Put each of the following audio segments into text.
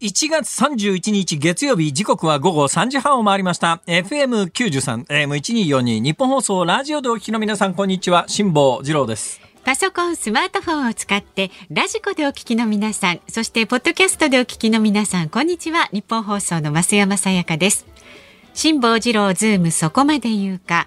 1月31日月曜日時刻は午後3時半を回りました。FM93 AM1242 ニッポン放送ラジオでお聞きの皆さんこんにちは。辛坊治郎です。パソコン、スマートフォンを使ってラジコでお聞きの皆さんそしてポッドキャストでお聞きの皆さんこんにちは。ニッポン放送の増山さやかです。辛坊治郎ズームそこまで言うか。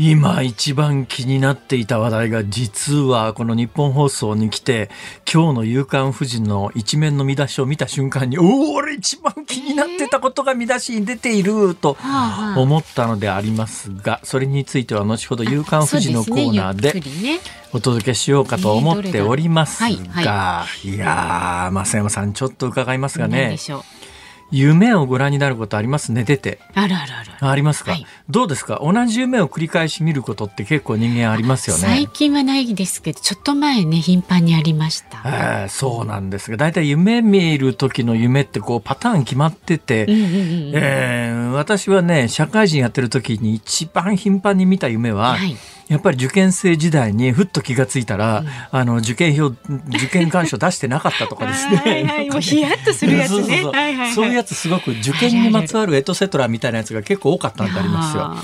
今一番気になっていた話題が実はこの日本放送に来て今日の夕刊富士の一面の見出しを見た瞬間におお俺一番気になってたことが見出しに出ていると思ったのでありますがそれについては後ほど夕刊富士のコーナーでお届けしようかと思っておりますがいやー増山さんちょっと伺いますがね。夢をご覧になることあります？寝てて。あるあるある。ありますか、はい、どうですか？同じ夢を繰り返し見ることって結構人間ありますよね。最近はないですけど、ちょっと前ね、頻繁にありました。えー、そうなんですが、大体夢見る時の夢ってこうパターン決まってて、え私はね、社会人やってる時に一番頻繁に見た夢は、はいやっぱり受験生時代にふっと気がついたら、うん、あの受験票受験願書出してなかったとかですね。はいはい、もうヒヤッとするやつね。そういうやつすごく受験にまつわるエトセトラみたいなやつが結構多かったんでありますよ。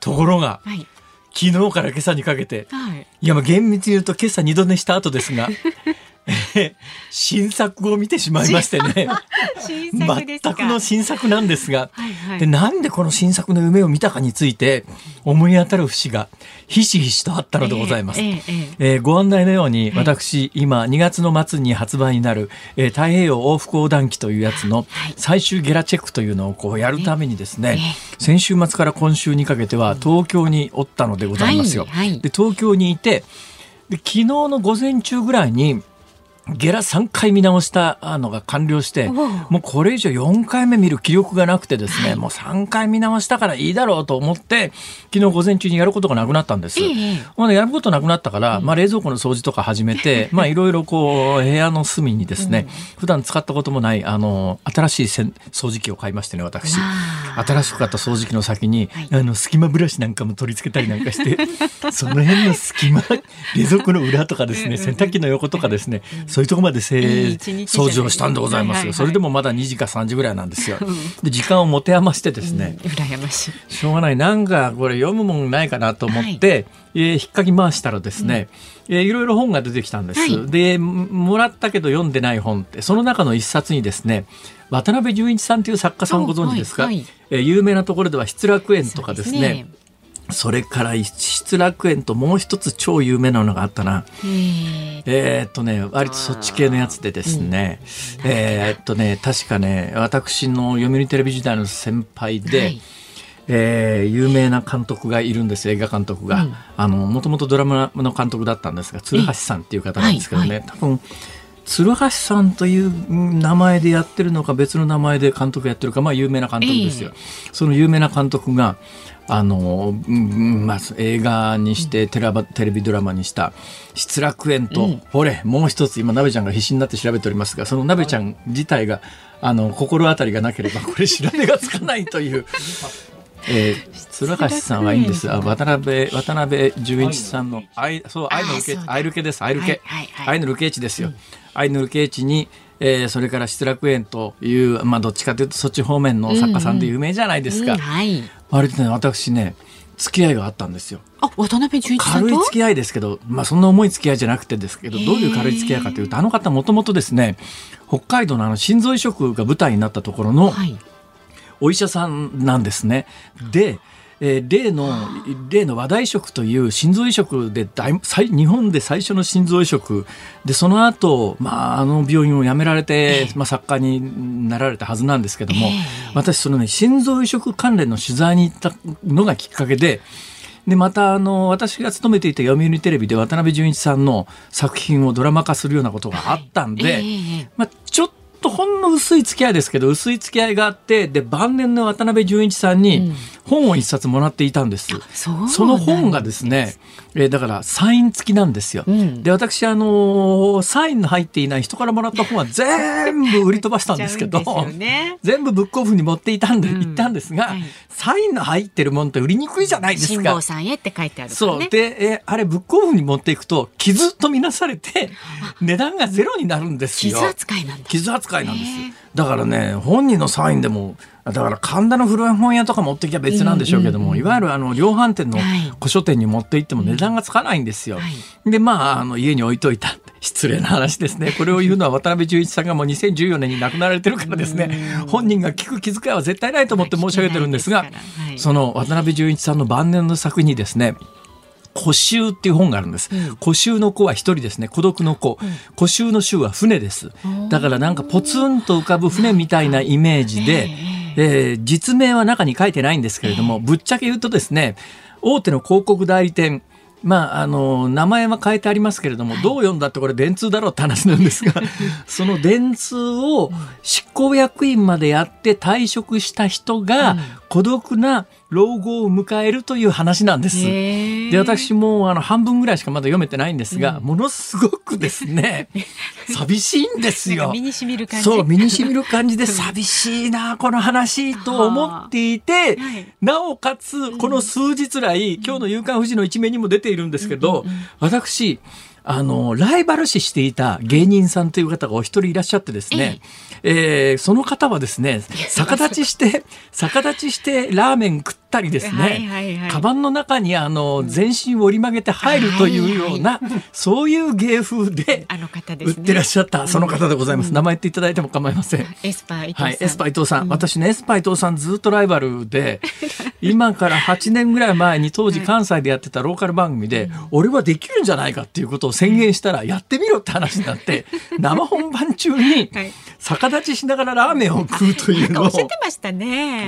ところが、はい、昨日から今朝にかけて、はい、いやまあ厳密に言うと今朝二度寝した後ですが。新作を見てしまいましてね。全くの新作なんですが、はいはい、でなんでこの新作の夢を見たかについて思い当たる節がひしひしとあったのでございます、えーえーえー、ご案内のように私、はい、今2月の末に発売になる、えー、太平洋往復横断機というやつの最終ゲラチェックというのをこうやるためにですね、先週末から今週にかけては東京におったのでございますよ。はい。はい、で東京にいてで昨日の午前中ぐらいにゲラ3回見直したのが完了して、もうこれ以上4回目見る気力がなくてですね、はい、もう3回見直したからいいだろうと思って、昨日午前中にやることがなくなったんです。ええ、やることなくなったから、まあ冷蔵庫の掃除とか始めて、まあいろいろこう部屋の隅にですね、うん、普段使ったこともない、あの、新しい掃除機を買いましてね、私。新しく買った掃除機の先に、はい、あの、隙間ブラシなんかも取り付けたりなんかして、その辺の隙間、冷蔵庫の裏とかですね、洗濯機の横とかですね、そういうとこまで掃除をしたんでございますよ、それでもまだ2時か3時ぐらいなんですよ。で時間を持て余してですね、うん、羨ましい。しょうがない。なんかこれ読むもんないかなと思って、はい、えー、引っかき回したらですね、うん、えー、いろいろ本が出てきたんです、はい、でもらったけど読んでない本ってその中の一冊にですね渡辺淳一さんという作家さんご存知ですか、はいはい、えー、有名なところでは失楽園とかですねそれから失楽園ともう一つ超有名なのがあったな。えー、っとね、割とそっち系のやつでですね、うん、えー、っとね、確かね、私の読売テレビ時代の先輩で、はい。えー、有名な監督がいるんです映画監督が、うん、あのもともとドラマの監督だったんですが鶴橋さんっていう方なんですけどね、はいはい、多分鶴橋さんという名前でやってるのか別の名前で監督やってるかまあ有名な監督ですよ、えー、その有名な監督があの、まあ、映画にしてテレテレビドラマにした「失楽園と」うん、ほれもう一つ今鍋ちゃんが必死になって調べておりますがその鍋ちゃん自体があの心当たりがなければ これ調べがつかないという。えー、鶴橋さんはいいんです。あ渡辺渡辺淳一さんの愛そう愛のルケ愛ルケです。愛ルケ、愛のルケ地ですよ。愛のルケ地にえー、それから失楽園という、まあ、どっちかというとそっち方面の作家さんで有名じゃないですか。うんうんはい、割とね私ね付き合いがあったんですよ。あ渡辺淳一軽い付き合いですけど、まあ、そんな重い付き合いじゃなくてですけどどういう軽い付き合いかというとあの方もともとですね北海道のあの心臓移植が舞台になったところのお医者さんなんですね。でえー、例の例の話題食という心臓移植で大日本で最初の心臓移植。でその後、まああの病院を辞められて、まあ、作家になられたはずなんですけども、私そのね心臓移植関連の取材に行ったのがきっかけで。でまたあの私が勤めていた読売テレビで渡辺淳一さんの作品をドラマ化するようなことがあったんで、まあ、ちょっとほんの薄い付き合いですけど薄い付き合いがあってで晩年の渡辺淳一さんに、本を一冊もらっていたんです。その本がですね、えー、だからサイン付きなんですよ。うん、で私あのー、サインの入っていない人からもらった本は全部売り飛ばしたんですけど、ね、全部ブックオフに持っていたんで、うん、行ったんですが、はい、サインの入ってるもんって売りにくいじゃないですか。さんへって書いてある、ね、そうで、えー、あれブックオフに持っていくと傷とみなされて値段がゼロになるんですよ。傷扱いなんだ。傷扱いなんです。だからね本人のサインでもだから神田の古本屋とか持ってきゃ別なんでしょうけども、うんうん、いわゆるあの量販店の古書店に持って行っても値段がつかないんですよ。はい、でまああの家に置いといた。失礼な話ですね。これを言うのは渡辺淳一さんがもう2014年に亡くなられてるからですね。本人が聞く気遣いは絶対ないと思って申し上げてるんですが、はい、その渡辺淳一さんの晩年の作にですね古衆っていう本があるんです。古衆の子は一人ですね。孤独の子。古衆の衆は船です。だからなんかポツンと浮かぶ船みたいなイメージで、えー、実名は中に書いてないんですけれども、ぶっちゃけ言うとですね、大手の広告代理店、まあ、あの名前は変えてありますけれども、どう読んだってこれ電通だろうって話なんですが その電通を執行役員までやって退職した人が孤独な老後を迎えるという話なんです。で私もあの半分ぐらいしかまだ読めてないんですが、うん、ものすごくですね 寂しいんですよ。身にしみる感じ。そう身にしみる感じで 寂しいなこの話と思っていて、なおかつこの数日来、今日の夕刊富士の一面にも出ているんですけど、私あの、ライバル視していた芸人さんという方がお一人いらっしゃってですね、ええ。ー、その方はですね、逆立ちして、逆立ちしてラーメン食ったりですね、はいはいはい、カバンの中にあの、全身を折り曲げて入るというような、はいはい、そういう芸風で、売ってらっしゃった、その方でございます。名前言っていただいても構いません。エスパー伊東さん。はい、エスパー伊東さん。私ね、エスパー伊東さんずっとライバルで、今から8年ぐらい前に当時関西でやってたローカル番組で、俺はできるんじゃないかっていうことを宣言したら、やってみろって話になって、生本番中に逆立ちしながらラーメンを食うというのを、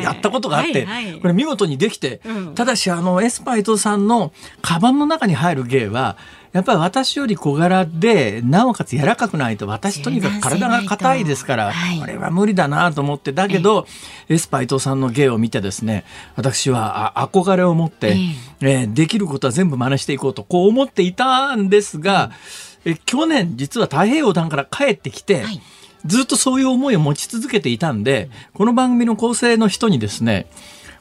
やったことがあって、これ見事にできて、ただしあのエスパー伊東さんのカバンの中に入る芸は、やっぱり私より小柄で、なおかつ柔らかくないと、私とにかく体が硬いですから、これは無理だなと思って、だけど、エスパイトさんの芸を見てですね、私は憧れを持って、えできることは全部真似していこうと、こう思っていたんですが、え去年実は太平洋団から帰ってきて、ずっとそういう思いを持ち続けていたんで、この番組の構成の人にですね、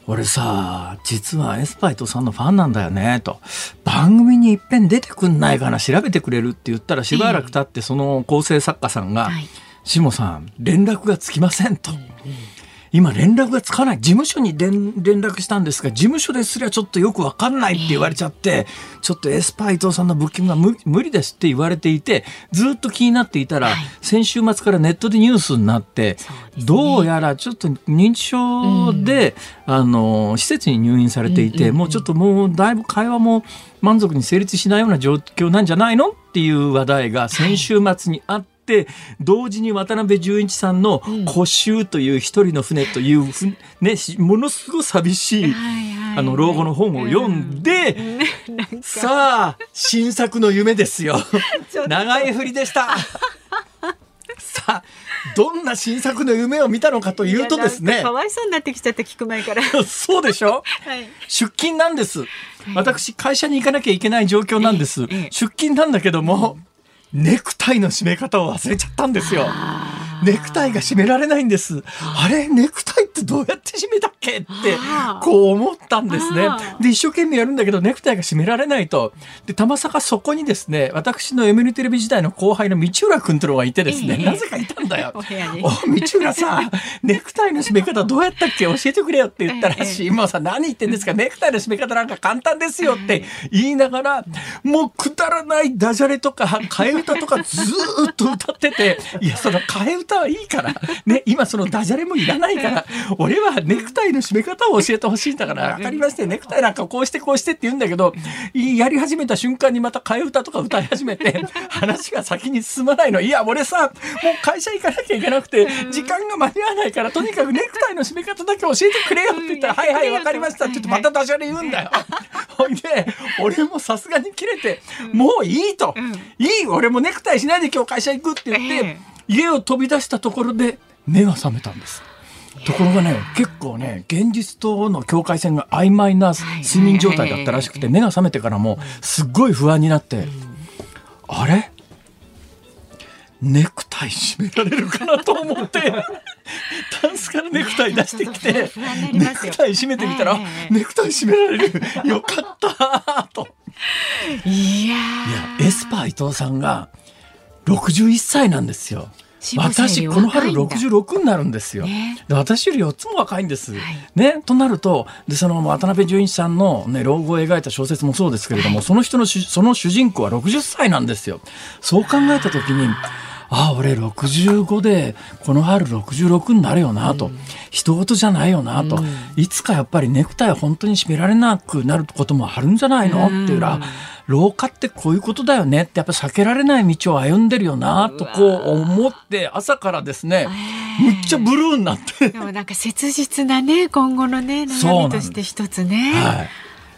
俺さ、実はエスパイトさんのファンなんだよね、と。番組にいっぺん出てくんないかな、調べてくれるって言ったらしばらく経ってその構成作家さんが、しもさん、連絡がつきませんと。今連絡がつかない。事務所に連絡したんですが、事務所ですらちょっとよくわかんないって言われちゃって、ちょっとエスパイ伊藤さんのブッキングが無理ですって言われていて、ずっと気になっていたら、先週末からネットでニュースになって、どうやらちょっと認知症で、あの、施設に入院されていて、もうちょっともうだいぶ会話も満足に成立しないような状況なんじゃないのっていう話題が先週末にあって、って同時に渡辺淳一さんの「古舟」という一人の船というね、ものすごい寂しい、あの老後の本を読んで、さあ新作の夢ですよ。長い振りでした。さあどんな新作の夢を見たのかというとですね。かわいそうになってきちゃった聞く前から。そうでしょ、はい、出勤なんです、私会社に行かなきゃいけない状況なんです、出勤なんだけども、ネクタイの締め方を忘れちゃったんですよ。ネクタイが締められないんです。あれネクタイってどうやって締めたっけってこう思ったんですね。で一生懸命やるんだけどネクタイが締められないと。でたまさかそこにですね私の M テレビ時代の後輩の道浦君というのがいてですね、なぜかいたんだよ。お道浦さネクタイの締め方どうやったっけ教えてくれよって言ったらしい。今さ何言ってんですか？ネクタイの締め方なんか簡単ですよって言いながらもうくだらないダジャレとか替え歌とかずっと歌ってていやその替え歌はいいから、ね、今そのダジャレもいらないから、俺はネクタイの締め方を教えてほしいんだから、分かりまして、ネクタイなんかこうしてこうしてって言うんだけど、やり始めた瞬間にまた替え歌とか歌い始めて、話が先に進まないの。いや、俺さ、もう会社行かなきゃいけなくて、時間が間に合わないから、とにかくネクタイの締め方だけ教えてくれよって言ったら、はいはい、分かりました。ちょっとまたダジャレ言うんだよ。ほいで、俺もさすがに切れて、もういいと。いい俺もネクタイしないで今日会社行くって言って、家を飛び出したところで目が覚めたんです。ところがね結構ね現実との境界線が曖昧な睡眠状態だったらしくて目が覚めてからもすっごい不安になって、あれ？ネクタイ締められるかなと思って。タンスからネクタイ出してきて、ネクタイ締めてみたら、ネクタイ締められる。よかったと。いやいやエスパー伊藤さんが61歳なんですよ。私この春66になるんですよ。ね、で私より4つも若いんです。はい、ねとなるとでその渡辺淳一さんの、ね、老後を描いた小説もそうですけれども、はい、その人のその主人公は60歳なんですよ。そう考えた時にああ俺65でこの春66になるよなと、うん、人事じゃないよなと、うん、いつかやっぱりネクタイ本当に締められなくなることもあるんじゃないの、うん、っていうら老化ってこういうことだよねってやっぱ避けられない道を歩んでるよなとこう思って朝からですねむっちゃブルーになって。でもなんか切実なね今後のね悩みとして一つね。はい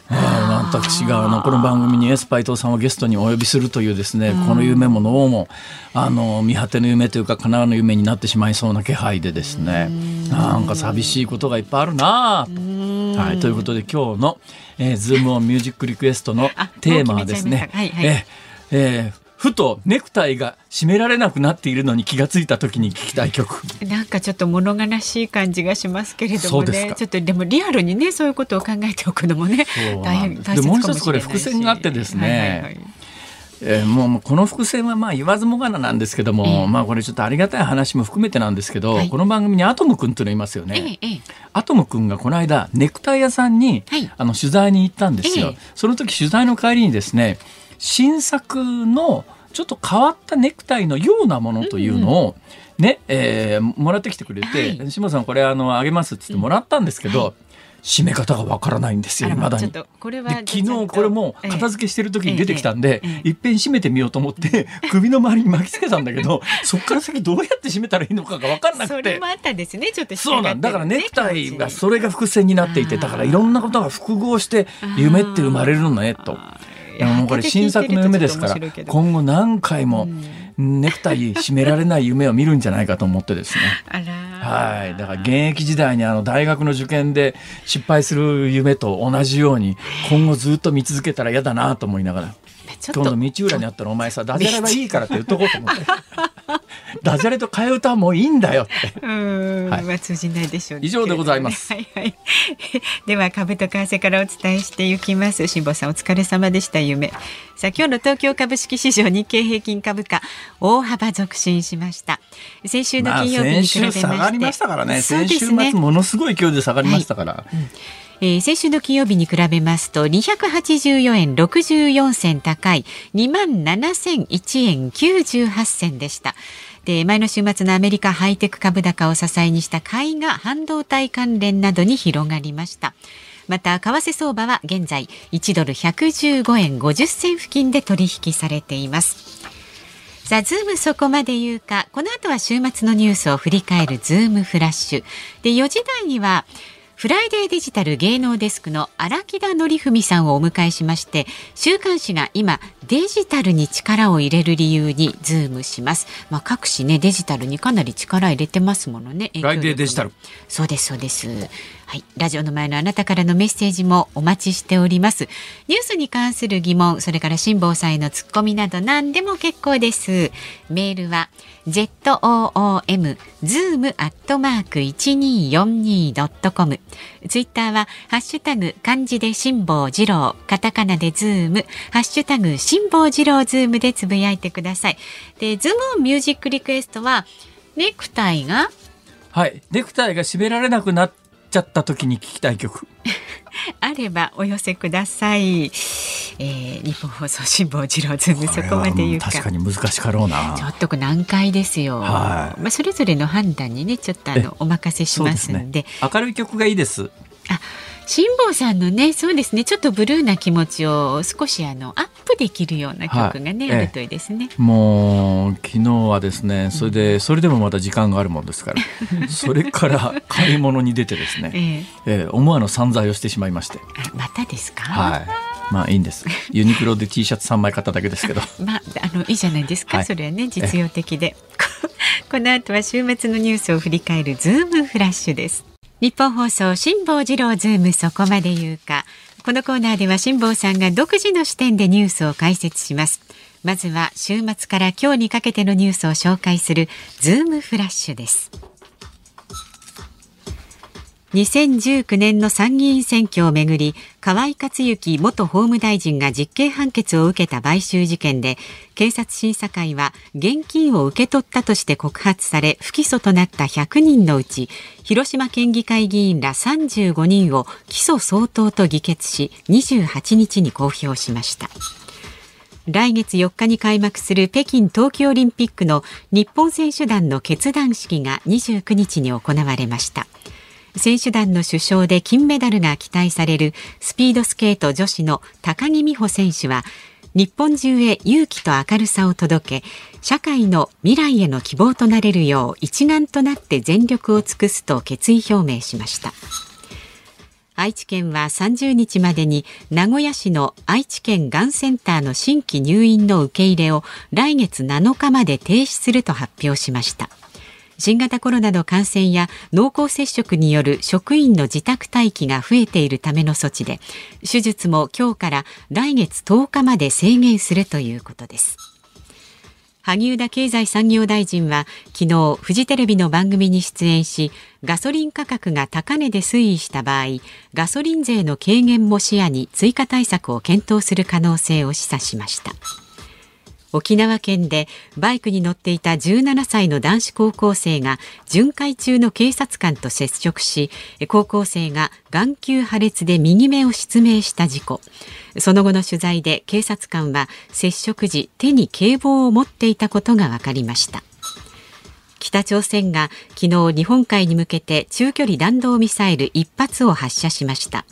私があのこの番組にエスパイトさんをゲストにお呼びするというですね、この夢も脳もあの見果ての夢というかかなわぬ夢になってしまいそうな気配でですね。なんか寂しいことがいっぱいあるな。と。はい、ということで今日の、えー、ズームオンミュージックリクエストのテーマはですね、はいはい、ええーふとネクタイが締められなくなっているのに気がついた時に聞きたい曲。なんかちょっと物悲しい感じがしますけれどもね。ちょっとでもリアルにねそういうことを考えておくのもね大変大切でもう一つこれ伏線があってですね、はいはいはい。えー、もうこの伏線はまあ言わずもがななんですけども、えー、まあこれちょっとありがたい話も含めてなんですけど、はい、この番組にアトム君というのいますよね、えー、アトム君がこの間ネクタイ屋さんに、はい、あの取材に行ったんですよ、その時取材の帰りにですね新作のちょっと変わったネクタイのようなものというのを、ね、えー、もらってきてくれて、はい、下さんこれあのあげますって言ってもらったんですけど、はい締め方がわからないんですよ、まだに。これは昨日これも片付けしてる時に出てきたんで、いっぺん締めてみようと思って、首の周りに巻きつけたんだけど、そこから先どうやって締めたらいいのかが分かんなくて。それもあったんですね、ちょっと、そうなんだ。からネクタイがそれが伏線になっていて、だからいろんなことが複合して夢って生まれるのね、と。でももうこれ新作の夢ですから今後何回もネクタイ締められない夢を見るんじゃないかと思ってですね。はい。だから現役時代にあの大学の受験で失敗する夢と同じように今後ずっと見続けたら嫌だなと思いながら。今度道浦にあったらお前さダジャレはいいからって言っとこうと思って。ダジャレと替え歌はもういいんだよって。うん、はい、まあ通じないでしょう、ね、以上でございます。はいはい。では株と為替からお伝えしていきます。辛坊さんお疲れ様でした夢。さあ今日の東京株式市場日経平均株価大幅続伸しました。先週の金曜日に比べまして、まあ、先週下がりましたからね。先週末ものすごい勢いで下がりましたから。はいうんえー、先週の金曜日に比べますと284円64銭高い2万7001円98銭でした。で前の週末のアメリカハイテク株高を支えにした買いが半導体関連などに広がりました。また為替相場は現在1ドル115円50銭付近で取引されています。さあ、ズームそこまで言うか、この後は週末のニュースを振り返るズームフラッシュ。で、4時台には、フライデーデジタル芸能デスクの荒木田則文さんをお迎えしまして週刊誌が今デジタルに力を入れる理由にズームします。まあ各紙ねデジタルにかなり力入れてますものね。フライデーデジタル。そうですそうです。はい、ラジオの前のあなたからのメッセージもお待ちしております。ニュースに関する疑問、それから辛坊さんへのツッコミなど何でも結構です。メールは z o o m zoom アットマーク一二四二ドットコム。ツイッターはハッシュタグ漢字で辛坊治郎、カタカナでズーム、ハッシュタグ辛坊治郎ズームでつぶやいてください。で、ズームミュージックリクエストはネクタイがはい、ネクタイが締められなくなっちゃった時に聞きたい曲。あればお寄せください、えー、ニッポン放送辛坊治郎ズームそこまで言うか。確かに難しかろうな。ちょっと難解ですよ、はい、まあそれぞれの判断にねちょっとあのお任せしますんで、ね、明るい曲がいいです。あ辛坊さんのねそうですね。ちょっとブルーな気持ちを少しあのアップできるような曲がね、はい、あるといいですね。もう昨日はですねそれで、それでもまた時間があるもんですから それから買い物に出てですね、ええ。えー、思わぬ散財をしてしまいまして。またですか？はい。まあいいんです。ユニクロで T シャツ3枚買っただけですけど。まああのいいじゃないですか、はい、それはね実用的で。この後は週末のニュースを振り返るズームフラッシュですニッポン放送辛坊治郎ズームそこまで言うか。このコーナーでは辛坊さんが独自の視点でニュースを解説します。まずは週末から今日にかけてのニュースを紹介するズームフラッシュです。2019年の参議院選挙をめぐり河井克行元法務大臣が実刑判決を受けた買収事件で検察審査会は現金を受け取ったとして告発され不起訴となった100人のうち広島県議会議員ら35人を起訴相当と議決し28日に公表しました。来月4日に開幕する北京冬季オリンピックの日本選手団の決断式が29日に行われました。選手団の主将で金メダルが期待されるスピードスケート女子の高木美帆選手は日本中へ勇気と明るさを届け社会の未来への希望となれるよう一丸となって全力を尽くすと決意表明しました。愛知県は30日までに名古屋市の愛知県がんセンターの新規入院の受け入れを来月7日まで停止すると発表しました。新型コロナの感染や濃厚接触による職員の自宅待機が増えているための措置で手術も今日から来月10日まで制限するということです。萩生田経済産業大臣は昨日フジテレビの番組に出演しガソリン価格が高値で推移した場合ガソリン税の軽減も視野に追加対策を検討する可能性を示唆しました。沖縄県でバイクに乗っていた17歳の男子高校生が巡回中の警察官と接触し高校生が眼球破裂で右目を失明した事故。その後の取材で警察官は接触時手に警棒を持っていたことが分かりました。北朝鮮が昨日日本海に向けて中距離弾道ミサイル1発を発射しました。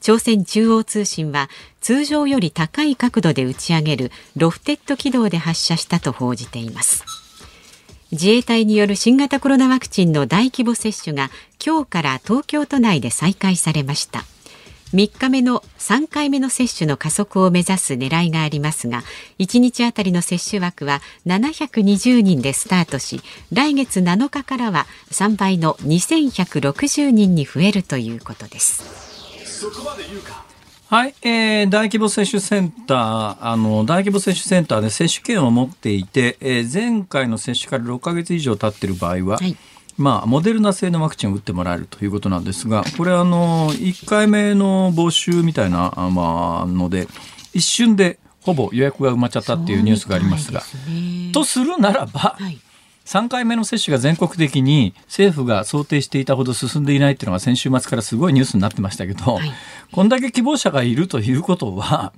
朝鮮中央通信は通常より高い角度で打ち上げるロフテッド軌道で発射したと報じています。自衛隊による新型コロナワクチンの大規模接種が今日から東京都内で再開されました。3日目の3回目の接種の加速を目指す狙いがありますが1日あたりの接種枠は720人でスタートし来月7日からは3倍の2160人に増えるということです。はい、えー、大規模接種センター、あの、大規模接種センターで接種券を持っていて、えー、前回の接種から6か月以上経っている場合は、はい、まあ、モデルナ製のワクチンを打ってもらえるということなんですが、これあの、1回目の募集みたいな、まあ、ので、一瞬でほぼ予約が埋まっちゃったっていうニュースがありますが、すね、とするならば、はい3回目の接種が全国的に政府が想定していたほど進んでいないっていうのが先週末からすごいニュースになってましたけど、はい、こんだけ希望者がいるということは、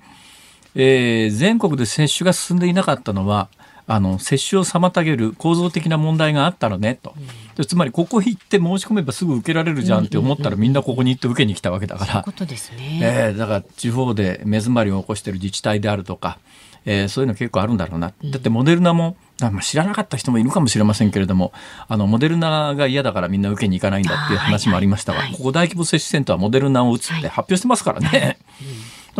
えー、全国で接種が進んでいなかったのはあの接種を妨げる構造的な問題があったのねと、うん、つまりここ行って申し込めばすぐ受けられるじゃんって思ったらみんなここに行って受けに来たわけだから、えだから地方で目詰まりを起こしている自治体であるとか、えー、そういうの結構あるんだろうな、だってモデルナもまあ、知らなかった人もいるかもしれませんけれどもあのモデルナが嫌だからみんな受けに行かないんだっていう話もありましたが、ここ大規模接種センターはモデルナを打つって発表してますからね。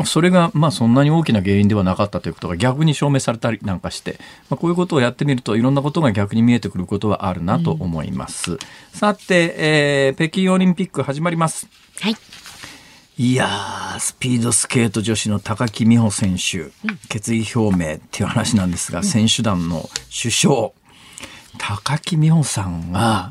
それがまあそんなに大きな原因ではなかったということが逆に証明されたりなんかして、まあ、こういうことをやってみるといろんなことが逆に見えてくることはあるなと思います。うん、さて、えー、北京オリンピック始まります。はい。いやスピードスケート女子の高木美帆選手、うん、決意表明っていう話なんですが、うん、選手団の首相高木美帆さんが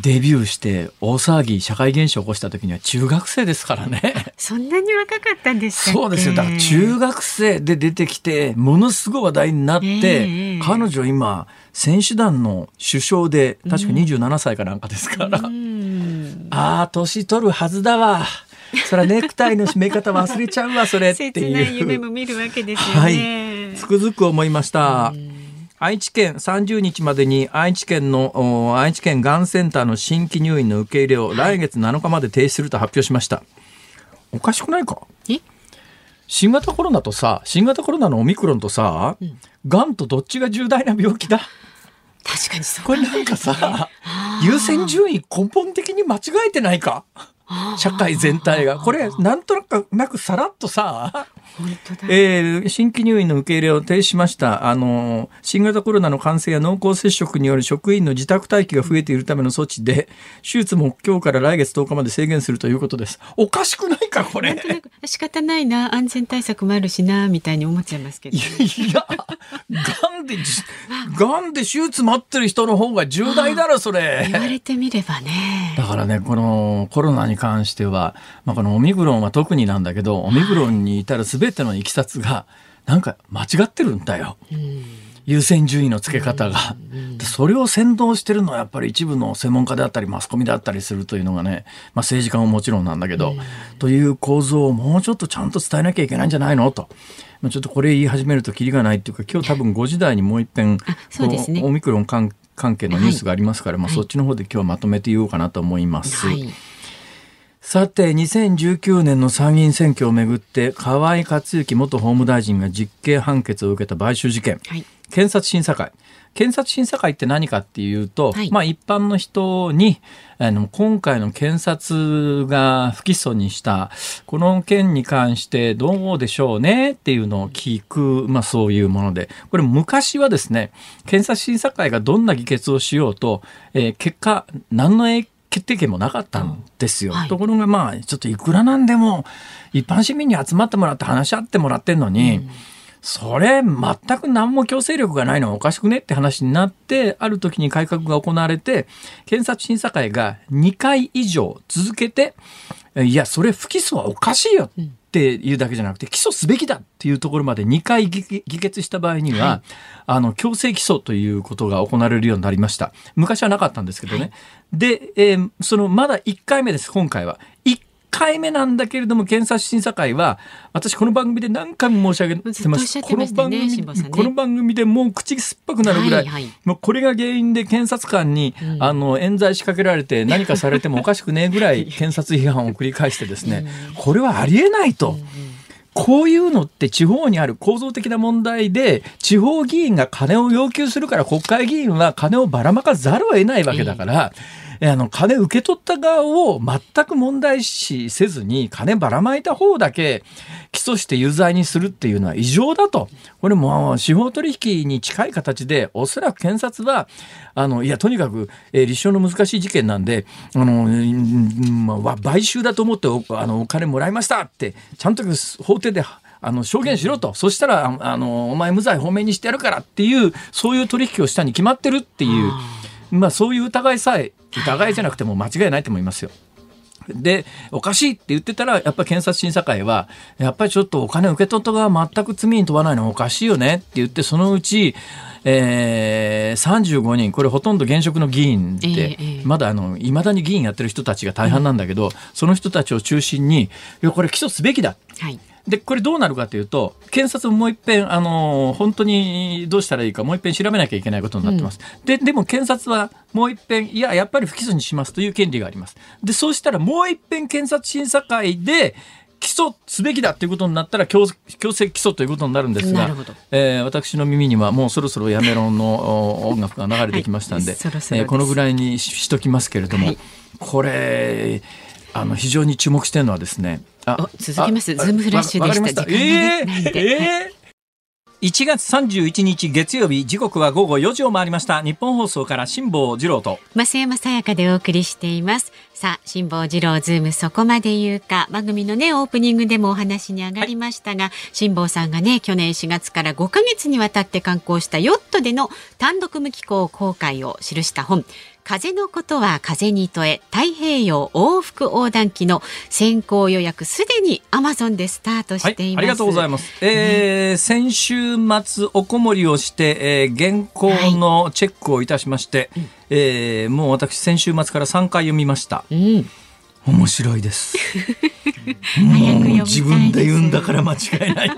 デビューして大騒ぎ社会現象を起こした時には中学生ですからね。そんなに若かったんですそうです。よ。だから中学生で出てきてものすごい話題になって、えー、彼女今選手団の首相で確か27歳かなんかですから、うん、ああ年取るはずだわ。それはネクタイの締め方忘れちゃうわそれっていう。切ない夢も見るわけですよね、はい、つくづく思いました、愛知県30日までに愛知県の愛知県がんセンターの新規入院の受け入れを来月7日まで停止すると発表しました、おかしくないか？新型コロナとさ新型コロナのオミクロンとさ、うん、がんとどっちが重大な病気だ？確かにそう。これなんかさ優先順位根本的に間違えてないか？社会全体が。これ、なんとなく、なくさらっとさ、えー、新規入院の受け入れを停止しました。あの、新型コロナの感染や濃厚接触による職員の自宅待機が増えているための措置で、手術も今日から来月10日まで制限するということです。おかしくないか、これ。仕方ないな、安全対策もあるしな、みたいに思っちゃいますけど、ね。いや、がんで、がんで手術待ってる人の方が重大だろ、それ。言われてみればね。だからね、このコロナに関しては、まあ、このオミクロンは特になんだけど、オミクロンに至る全てのいきさつが、なんか間違ってるんだよ。優先順位の付け方が。それを先導してるのはやっぱり一部の専門家であったりマスコミであったりするというのがね、まあ、政治家ももちろんなんだけど、という構造をもうちょっとちゃんと伝えなきゃいけないんじゃないの？と。ちょっとこれ言い始めるときりがないっていうか今日多分5時台にもう一遍、ね、オミクロン関係のニュースがありますから、はい、まあ、そっちの方で今日はまとめて言おうかなと思います。はいさて、2019年の参議院選挙をめぐって、河井克行元法務大臣が実刑判決を受けた買収事件、はい、検察審査会。検察審査会って何かっていうと、はい、まあ一般の人に、あの、今回の検察が不起訴にした、この件に関してどうでしょうねっていうのを聞く、まあそういうもので、これ昔はですね、検察審査会がどんな議決をしようと、えー、結果、何の影決定権もなかったんですよ。はい、ところがまあちょっといくらなんでも一般市民に集まってもらって話し合ってもらってんのに、うん、それ全く何も強制力がないのはおかしくねって話になってある時に改革が行われて検察審査会が2回以上続けていやそれ不起訴はおかしいよ。うんっていうだけじゃなくて起訴すべきだっていうところまで2回議決した場合には、はい、あの強制起訴ということが行われるようになりました。昔はなかったんですけどね、はい、で、えー、そのまだ1回目です今回は。1回目なんだけれども検察審査会は私この番組で何回も申し上げてます、この番組、ね、この番組でもう口酸っぱくなるぐらい、はいはい、もうこれが原因で検察官に、うん、あの冤罪仕掛けられて 何かされてもおかしくねえぐらい検察批判を繰り返してですね、うん、これはありえないと。うんこういうのって地方にある構造的な問題で、地方議員が金を要求するから国会議員は金をばらまかざるを得ないわけだから、あの、金受け取った側を全く問題視せずに、金ばらまいた方だけ起訴して有罪にするっていうのは異常だと。これも司法取引に近い形で、おそらく検察は、あの、いや、とにかく、えー、立証の難しい事件なんで、あの、まあ、買収だと思っておあのお金もらいましたって、ちゃんと法廷であの証言しろと、そしたらあのお前無罪放免にしてやるからっていうそういう取引をしたに決まってるっていう、まあ、そういう疑いさえ疑いじゃなくても間違いないと思いますよ。で、おかしいって言ってたら、やっぱり検察審査会は、やっぱりちょっとお金受け取った側全く罪に問わないのはおかしいよねって言って、そのうち、えー、35人、これほとんど現職の議員で、えー、まだあの、未だに議員やってる人たちが大半なんだけど、うん、その人たちを中心に、いや、これ起訴すべきだ。はいで、これどうなるかというと、検察ももう一遍、あの、本当にどうしたらいいか、もう一遍調べなきゃいけないことになってます。うん、で、でも検察はもう一遍、いや、やっぱり不起訴にしますという権利があります。で、そうしたらもう一遍検察審査会で、起訴すべきだということになったら強強制起訴ということになるんですが、えー、私の耳にはもうそろそろやめろの音楽が流れてきましたんではい、えー、このぐらいにしときますけれども、はい、これあの非常に注目してるのはですねあ続きます。ズームフラッシュでした。時間えー、えー。1月31日月曜日時刻は午後4時を回りました。ニッポン放送から辛坊治郎と。増山さやかでお送りしています。さあ辛坊治郎ズームそこまで言うか。番組のねオープニングでもお話に上がりましたが、はい、辛坊さんがね去年4月から5か月にわたって敢行したヨットでの単独無寄港航海を記した本風のことは風に問え太平洋往復横断機の先行予約すでにアマゾンでスタートしています、はい、ありがとうございます、えー、ね、先週末おこもりをして、えー、原稿のチェックをいたしまして、はい、えー、もう私先週末から3回読みました、うん面白いです。もう自分で言うんだから間違いない。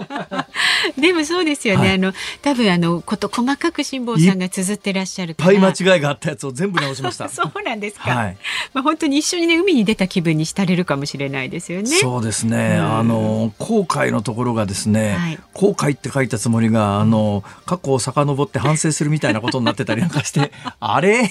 でもそうですよね。はい、あの多分あのこと細かく辛坊さんが綴ってらっしゃるから。いっぱい間違いがあったやつを全部直しました。そうなんですか。はい、まあ本当に一緒にね海に出た気分に浸れるかもしれないですよね。そうですね。うん、あの後悔のところがですね、はい、後悔って書いたつもりがあの過去を遡って反省するみたいなことになってたりなんかして、あれ？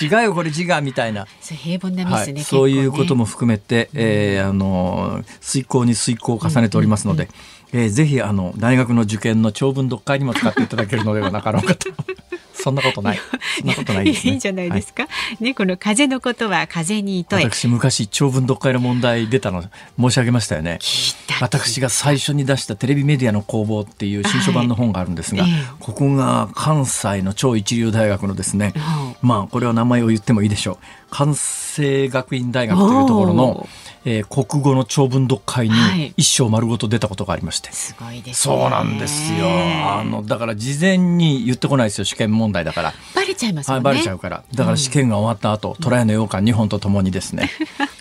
違うよこれ字がみたいなそう平凡なミスね、はい、そういうことも含めて、えー、あの遂行に遂行を重ねておりますので、えー、ぜひあの大学の受験の長文読解にも使っていただけるのではなかろうかと そんなことない。そんなことないね、いいじゃないですか。はい、ね、この風のことは風に問え。私昔長文読解の問題出たの申し上げましたよね。私が最初に出したテレビメディアの工房っていう新書版の本があるんですが、はい、ここが関西の超一流大学のですね、まあこれは名前を言ってもいいでしょう。関西学院大学というところの。えー、国語の長文読解に一生丸ごと出たことがありまして、はい、すごいです、ね、そうなんですよ。あのだから事前に言ってこないですよ。試験問題だから。バレちゃいますもんね、はい、バレちゃうから。だから試験が終わった後、うん、トライの羊羹2本とともにですね。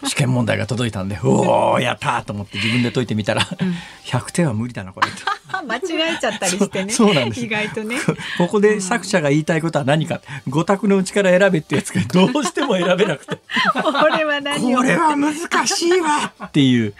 試験問題が届いたんでおおやったと思って自分で解いてみたら、うん、100点は無理だなこれ 間違えちゃったりしてね。そうなんです。意外とね。ここで作者が言いたいことは何か。五択のうちから選べってやつがどうしても選べなくて。これは何これは難しいわ。っていう。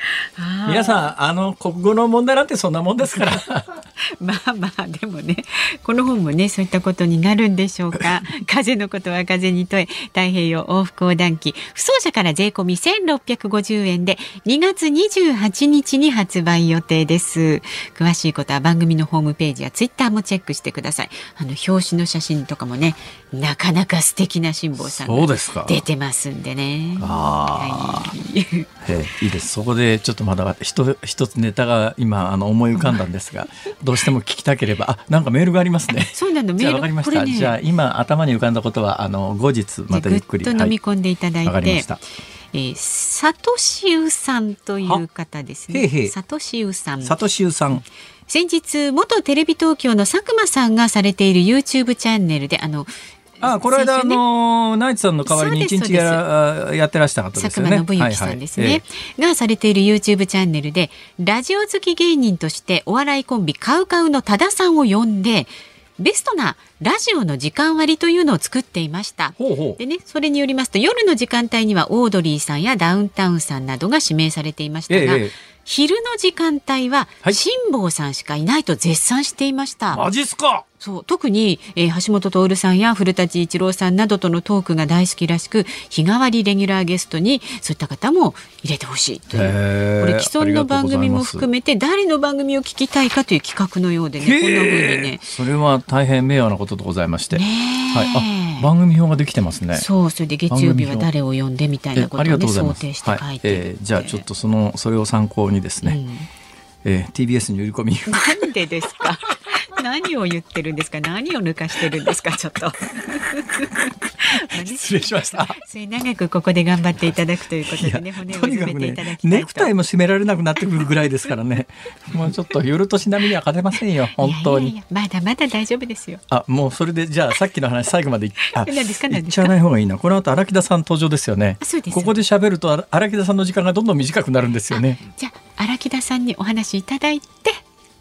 皆さんあの国語の問題なんてそんなもんですから。まあまあでもねこの本もねそういったことになるんでしょうか。風のことは風に問え太平洋往復横断機。不走者から税込み1650円で2月28日に発売予定です。詳しいことは番組のホームページやツイッターもチェックしてください。あの表紙の写真とかもねなかなか素敵な辛坊さんが出てますんでね。ああ、はい、いいです。そこでちょっとまだ一一つネタが今あの思い浮かんだんですがどうしても聞きたければあなんかメールがありますね。そうなのメールわかりました、ね、じゃあ今頭に浮かんだことはあの後日またゆっくり。と飲み込んでいただいて、はい、えー、サトシウさんという方ですね。へサトシウさん。サトシウさん。先日元テレビ東京の佐久間さんがされている YouTube チャンネルであのあこの間、ね、あのナイツさんの代わりに一日ややってらした方ですよね。佐久間信之さんですね、はいはい。えー、がされている YouTube チャンネルでラジオ好き芸人としてお笑いコンビカウカウの多田さんを呼んでベストなラジオの時間割というのを作っていました。でね、それによりますと夜の時間帯にはオードリーさんやダウンタウンさんなどが指名されていましたが、ええ、昼の時間帯は辛坊さんしかいないと絶賛していました。マジっすかそう特に、えー、橋本徹さんや古舘一郎さんなどとのトークが大好きらしく日替わりレギュラーゲストにそういった方も入れてほしいというこれ既存の番組も含めて誰の番組を聞きたいかという企画のようでねこんなふうにね。それは大変名誉なことでございまして、はい、あ番組表ができてますね。そうそれで月曜日は誰を呼んでみたいなことを、ね、想定して書いて、はい、えー、じゃあちょっとそのそれを参考にですね、うん。えー、TBS に売り込み。なんでですか？何を言ってるんですか？何を抜かしてるんですか？ちょっと。失礼しました。末永くここで頑張っていただくということでね骨を締めていただき、ね、ネクタイも締められなくなってくるぐらいですからね。もうちょっと夜年並みには勝てませんよ本当に。まだまだ大丈夫ですよ。あもうそれでじゃあさっきの話最後まであ何ですか？言っちゃわない方がいいな。この後荒木田さん登場ですよね。ここで喋ると荒木田さんの時間がどんどん短くなるんですよね。じゃあ荒木田さんにお話いただいて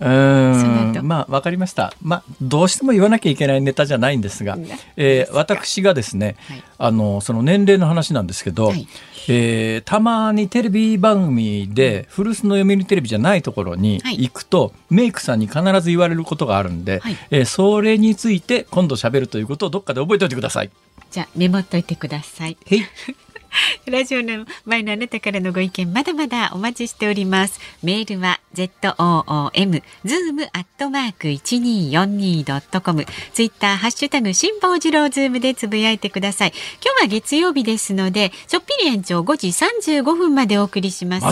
うん。まあわかりました。まあどうしても言わなきゃいけないネタじゃないんですが、えー、私がですね、はい、あのその年齢の話なんですけど、はい、えー、たまにテレビ番組で古巣の読売テレビじゃないところに行くと、はい、メイクさんに必ず言われることがあるんで、はい、えー、それについて今度喋るということをどっかで覚えておいてください。じゃあメモっといてください。はい。ラジオの前のあなたからのご意見まだまだお待ちしております。メールは z o o m zoom アットマーク一二四二ドットコム。ツイッターハッシュタグ辛坊治郎ズームでつぶやいてください。今日は月曜日ですので、ちょっぴり延長5時35分までお送りします。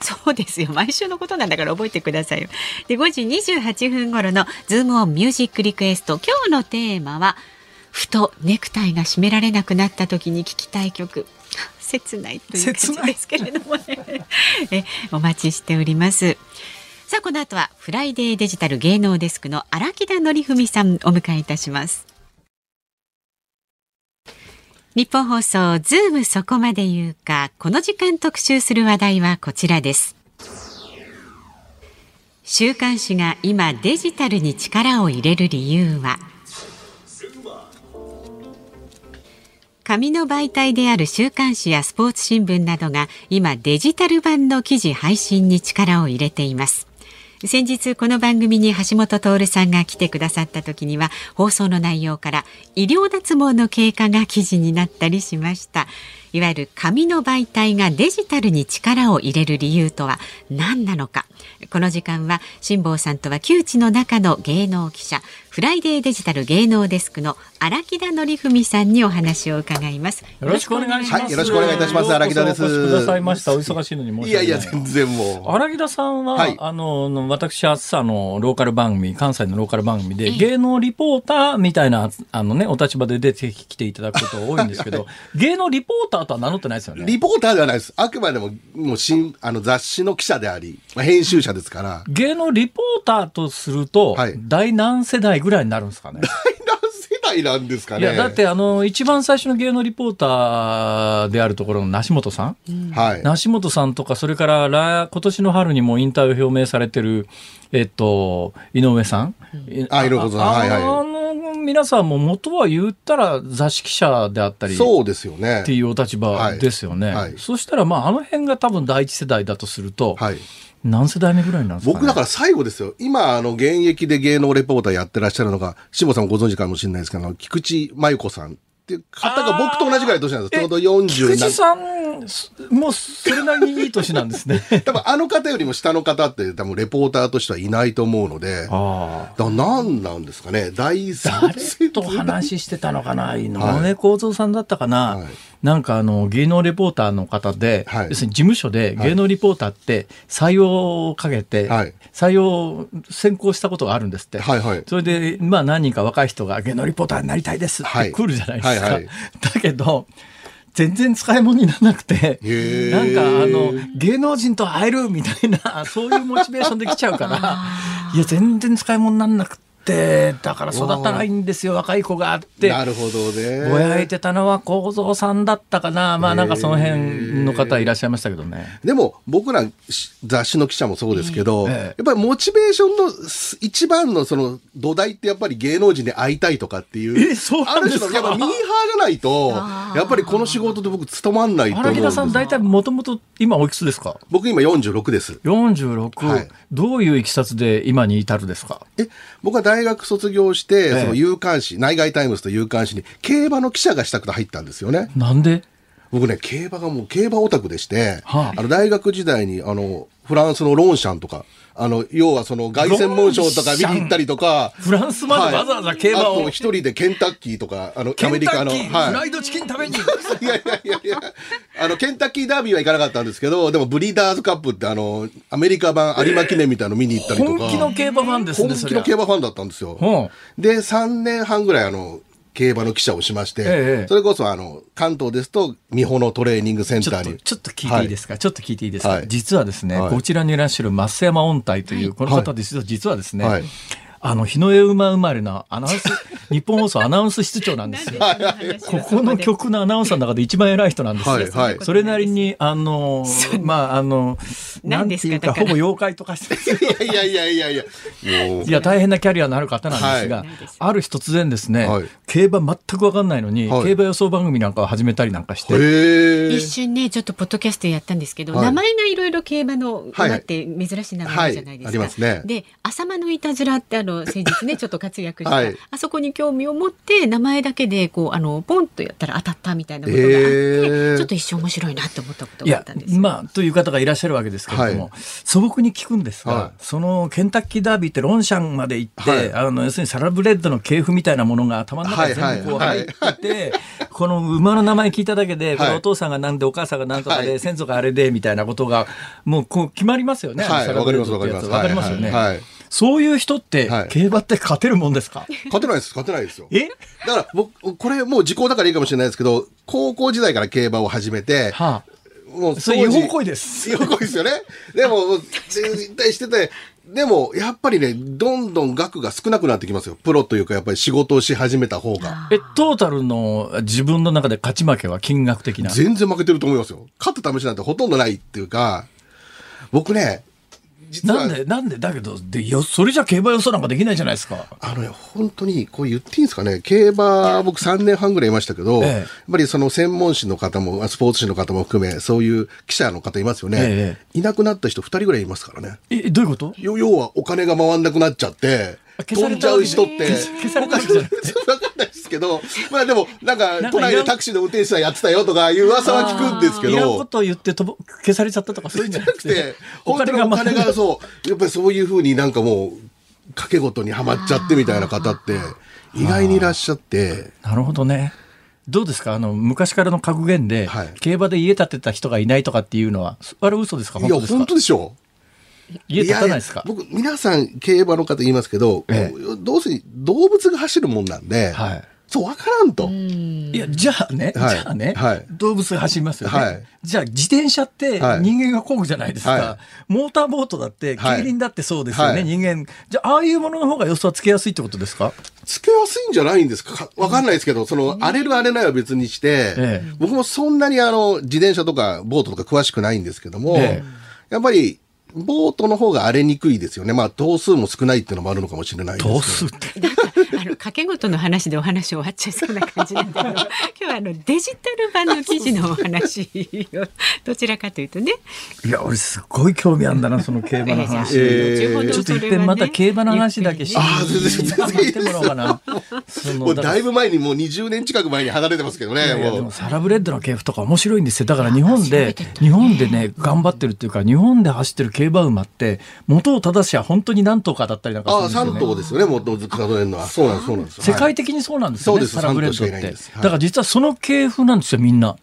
そうですよ。毎週のことなんだから覚えてくださいよ。で、5時28分頃のズームオンミュージックリクエスト。今日のテーマは、ふとネクタイが締められなくなった時に聞きたい曲。切ないという感じですけれどもね。えお待ちしております。さあこの後はフライデーデジタル芸能デスクの荒木田則文さんお迎えいたします。ニッポン放送ズームそこまで言うかこの時間特集する話題はこちらです。週刊誌が今デジタルに力を入れる理由は紙の媒体である週刊誌やスポーツ新聞などが今デジタル版の記事配信に力を入れています。先日この番組に橋本徹さんが来てくださった時には放送の内容から医療脱毛の経過が記事になったりしました。いわゆる紙の媒体がデジタルに力を入れる理由とは何なのか。この時間は辛坊さんとは窮地の中の芸能記者フライデーデジタル芸能デスクの荒木田則文さんにお話を伺います。よろしくお願いします。はい、よろしくお願いいたします。荒木田です。お越しくださいました。お忙しいのにいやいや、全然もう。荒木田さんは、はい、あの、私、朝のローカル番組、関西のローカル番組で、芸能リポーターみたいな、あのね、お立場で出てきていただくこと多いんですけど、芸能リポーターとは名乗ってないですよね？リポーターではないです。あくまでも、もう、新、あの、雑誌の記者であり、まあ、編集者ですから。芸能リポーターとすると、はい、第何世代ぐらいになるんですかね。代なんですかね。いや、だってあの、一番最初の芸能リポーターであるところの梨本さん。はい。梨本さんとか、それから来、今年の春にも引退を表明されてる、えっと、井上さん。あ、井上さん。はいはい。あの、皆さんも元は言ったら雑誌記者であったり。そうですよね。っていうお立場ですよね。はい。はい、そしたら、まあ、あの辺が多分第一世代だとすると、はい。何世代目ぐらいなんですか、ね、僕だから最後ですよ。今、あの、現役で芸能レポーターやってらっしゃるのが、下さんご存知かもしれないですけど、菊池真由子さんっていう方が僕と同じぐらい年なんです。ちょうど40菊池さん、もうそれなりにいい年なんですね。多分あの方よりも下の方って多分レポーターとしてはいないと思うので、あだ何なんですかね。第三誰と話してたのかな？井上公造さんだったかな、はい、なんかあの芸能レポーターの方で、はい、要するに事務所で芸能リポーターって採用をかけて、はい、採用選考したことがあるんですって。はいはい、それで、まあ何人か若い人が芸能リポーターになりたいですって来るじゃないですか。はいはい。はい、だけど、全然使い物にならなくて、なんかあの、芸能人と会えるみたいな、そういうモチベーションで来ちゃうから、いや、全然使い物にならなくて、ってだから育たないんですよ若い子があって。なるほどね。ぼやいてたのは幸三さんだったかな。まあなんかその辺の方いらっしゃいましたけどね。でも僕ら雑誌の記者もそうですけど、えー、やっぱりモチベーションの一番のその土台ってやっぱり芸能人に会いたいとかっていうえそうある種のやっぱミーハーじゃないとやっぱりこの仕事で僕務まんないと思うんですさん大体もともと今おいくつですか？僕今46です。46、はい、どういういきさつで今に至るですか？え僕は大学卒業して、その夕刊紙、内外タイムズと夕刊紙に競馬の記者がしたくて入ったんですよね。なんで？僕ね、競馬がもう競馬オタクでして、はあ、あの大学時代にあのフランスのロンシャンとか、あの、要はその凱旋門賞とか見に行ったりとか。フランスまでわざわざ競馬を。あと一人でケンタッキーとか、あの、アメリカの。はい。フライドチキン食べに。いやいやいやいや。あの、ケンタッキーダービーは行かなかったんですけど、でもブリーダーズカップってあの、アメリカ版有馬記念みたいなの見に行ったりとか。本気の競馬ファンですね。本気の競馬ファンだったんですよ。で、3年半ぐらいあの、競馬の記者をしまして、ええ、それこそあの関東ですと美穂のトレーニングセンターに。ちょっと聞いていいですか、はい、ちょっと聞いていいですか、はい、実はですね、はい、こちらにいらっしゃる増山音体というこの方です。実はですね、あの、日の絵馬生まれのアナウンス、日本放送アナウンス室長なんですよ。ここの曲のアナウンサーの中で一番偉い人なんですよ。はいはい、それなりに、あの、まあ、あの、なんていうか、ほぼ妖怪とかして。い やいやいやいやいや。いや、大変なキャリアのある方なんですが、はい、ある日突然ですね、はい、競馬全くわかんないのに、競馬予想番組なんかを始めたりなんかして。一瞬ね、ちょっとポッドキャストやったんですけど、名前がいろいろ競馬の馬って珍しい名前じゃないですか。ありますね。で、浅間のいたずらってあの、の先日ね ちょっと活躍した、はい、あそこに興味を持って名前だけでこうあのポンとやったら当たったみたいなことがあって、えー、ちょっと一瞬面白いなって思ったことがあったんですまあという方がいらっしゃるわけですけれども、はい、素朴に聞くんですが、はい、そのケンタッキーダービーってロンシャンまで行って、あの要するにサラブレッドの系譜みたいなものが頭の中に全部こう入ってて、この馬の名前聞いただけで、お父さんがなんでお母さんがなんとかで、先祖があれでみたいなことがもうこう決まりますよね。はい、わかりますわかります。わかりますよね。はいそういう人って、競馬って勝てるもんですか、勝てないです、勝てないですよ。え？だから僕、これもう時効だからいいかもしれないですけど、高校時代から競馬を始めて、はあ、もうそれ違法行為です。違法行為ですよね。でも、絶対してて、でも、やっぱりね、どんどん額が少なくなってきますよ。プロというか、やっぱり仕事をし始めた方が。え、トータルの自分の中で勝ち負けは金額的な？全然負けてると思いますよ。勝った試しなんてほとんどないっていうか、僕ね、実は。なんでなんでだけどでよそれじゃ競馬予想なんかできないじゃないですか。あのね本当にこう言っていいんですかね。競馬僕3年半ぐらいいましたけど、ええ、やっぱりその専門誌の方もスポーツ紙の方も含めそういう記者の方いますよね、え、いなくなった人2人ぐらいいますからね。えどういうこと？要はお金が回んなくなっちゃって飛んじゃう人って。消されたわけじゃなくて。わかんないですけど、まあでも、なんか、都内でタクシーの運転手さんやってたよとかいう噂は聞くんですけど。いらんことを言ってとぼ消されちゃったとかそういうんじゃなくて。お金が、お金がそう、やっぱりそういうふうになんかもう、賭け事にはまっちゃってみたいな方って、意外にいらっしゃって。なるほどね。どうですかあの昔からの格言で、はい、競馬で家建てた人がいないとかっていうのはあれ嘘ですかいや本当でしょ家建たないですか？僕、皆さん競馬の方言いますけど、ええ、どうせ動物が走るもんなんで、はい、そう、わからんと。いや、じゃあね、はい、じゃあね、はい、動物が走りますよね。はい、じゃあ、自転車って人間が漕ぐじゃないですか。モーターボートだって、競輪だってそうですよね、人間。じゃあ、ああいうものの方が予想はつけやすいってことですか？つけやすいんじゃないんですか？わかんないですけど、その、荒れる荒れないは別にして、ええ、僕もそんなにあの、自転車とかボートとか詳しくないんですけども、え、やっぱり、ボートの方が荒れにくいですよね。まあ、頭数も少ないっていうのもあるのかもしれないです頭数って。掛け事の話でお話終わっちゃいそうな感じなんだけど、今日はあの、デジタル版の記事のお話を、どちらかというとね。いや、俺すごい興味あるんだな、その競馬の話。えー、ちょっと一遍また競馬の話だけして、あ全然全然もらおうかな。もうだいぶ前に、もう20年近く前に離れてますけどね。いやいやでもサラブレッドの系譜とか面白いんですよ。だから日本で、日本でね、頑張ってるっていうか、日本で走ってる競馬馬って元を正しは本当に何頭かだったりなんかするんですよ、ね、ああ3頭ですよね元をずっと数えるのはそうなんですそうなんです世界的にそうなんですよね、はい、サラブレッドって、はい、だから実はその系譜なんですよみんな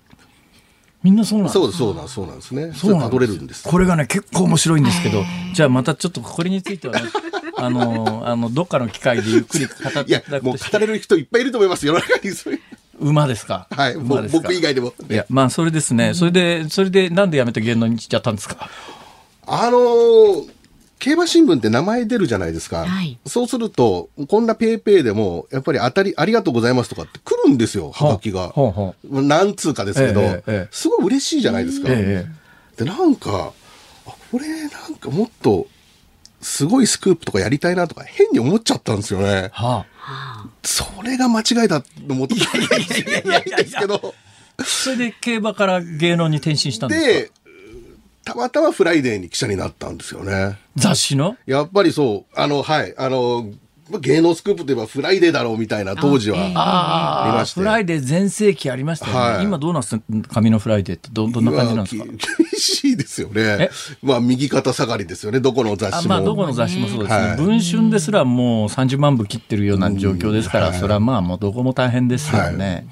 みんなそうなんそうそうなんそうなんですね。そうなんれるんです。これがね結構面白いんですけど、じゃあまたちょっとこれについてはね、あのあのどっかの機会でゆっくり語っていやもう語れる人いっぱいいると思います世の中にそういう。馬ですか？はい、僕以外でも。いや、まあ、それですね。それで、それで、なんでやめて芸能にしちゃったんですか？あのー、競馬新聞って名前出るじゃないですか。はい、そうすると、こんなペイペイでも、やっぱり当たり、ありがとうございますとかって来るんですよ、はがきが。はは何通かですけど、ええ、すごい嬉しいじゃないですか。え、で、なんか、あ、これ、なんかもっと、すごいスクープとかやりたいなとか変に思っちゃったんですよね。はあ、それが間違いだと思ってたんですけど。それで競馬から芸能に転身したんですか？で、たまたまフライデーに記者になったんですよね。雑誌の？やっぱりそう、あの、はい、あの、芸能スクープといえばフライデーだろうみたいな当時はありまして。フライデー全盛期ありましたよね。はい、今どうなんですか？紙のフライデーってどどんな感じなんですか？厳しいですよね。まあ右肩下がりですよね。どこの雑誌も。まあどこの雑誌もそうですね。はい、文春ですらもう30万部切ってるような状況ですから、それはまあもうどこも大変ですよね。はい、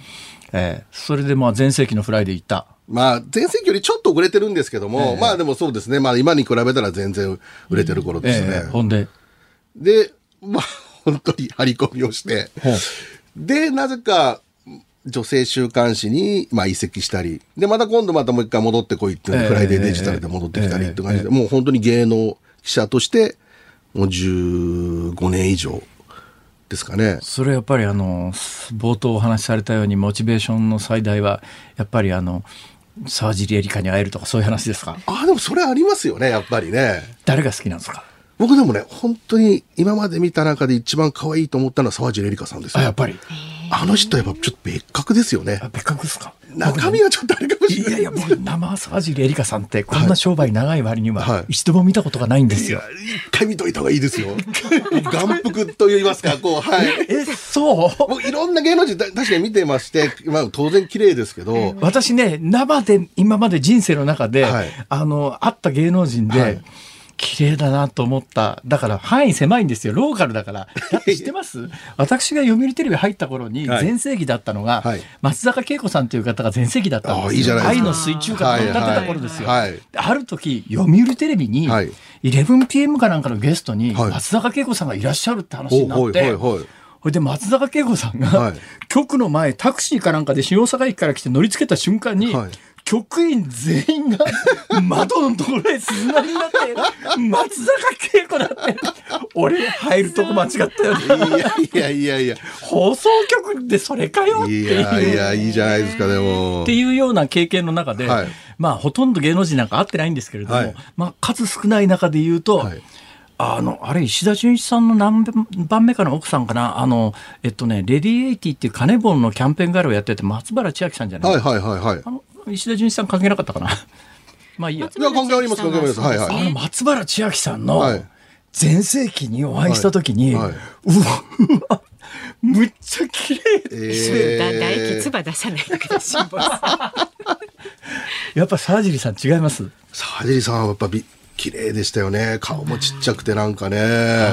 えー、それでまあ全盛期のフライデー行った。まあ、全盛期よりちょっと遅れてるんですけども、えー、まあでもそうですね。まあ今に比べたら全然売れてる頃ですね。えー、ほんで？で、まあ、本当に張り込みをして、で、なぜか、女性週刊誌に、まあ、移籍したり、で、また今度またもう一回戻ってこいっていう、えー、フライデーデジタルで戻ってきたりって感じで、もう本当に芸能記者として、もう15年以上ですかね。それやっぱりあの、冒頭お話しされたように、モチベーションの最大は、やっぱりあの、沢尻エリカに会えるとかそういう話ですか？あでもそれありますよねやっぱりね。誰が好きなんですか？僕でもね本当に今まで見た中で一番可愛いと思ったのは沢尻エリカさんですあやっぱり。あの人やっぱちょっと別格ですよね。別格ですか？中身はちょっとあれかもしれないいやいや生沢尻エリカさんってこんな商売長い割には一度も見たことがないんですよ、はい、一回見といた方がいいですよ。眼福と言いますかこうはい。えそう？もういろんな芸能人確かに見てまして、まあ、当然綺麗ですけど。私ね生で今まで人生の中で、はい、あの会った芸能人で、はい綺麗だなと思った。だから範囲狭いんですよ。ローカルだから。だって知ってます？私が読売テレビ入った頃に全盛期だったのが、はい、松坂慶子さんという方が全盛期だったんですよ。いいじゃない愛の水中歌を歌ってた頃ですよ。はい。はい、ある時、読売テレビに、11pm かなんかのゲストに松坂慶子さんがいらっしゃるって話になって、それで松坂慶子さんが、局の前タクシーかなんかで新大阪駅から来て乗り付けた瞬間に、局員全員が窓のところへ鈴なりになって、松坂慶子だって、俺入るとこ間違ったよね。いやいやいやいや。放送局でそれかよっていう。いやいや、いいじゃないですか、でも。っていうような経験の中で、はい、まあ、ほとんど芸能人なんか会ってないんですけれども、はい、まあ、数少ない中で言うと、はいあの、あれ、石田純一さんの何番目かの奥さんかなあの、えっとね、レディエイティっていうカネボンのキャンペーンガールをやってて、松原千秋さんじゃないはいはいはいはい。あの、石田純一さん関係なかったかな。まあいいや。いや、関係あります、関係あります。はいはい。あの、松原千秋さんの、全盛期にお会いしたときに、はい。はい、うわ、むっちゃ綺麗えー、唾液唾出さないだけでやっぱ沢尻さん違います？沢尻さんはやっぱび綺麗でしたよね。顔もちっちゃくてなんかね。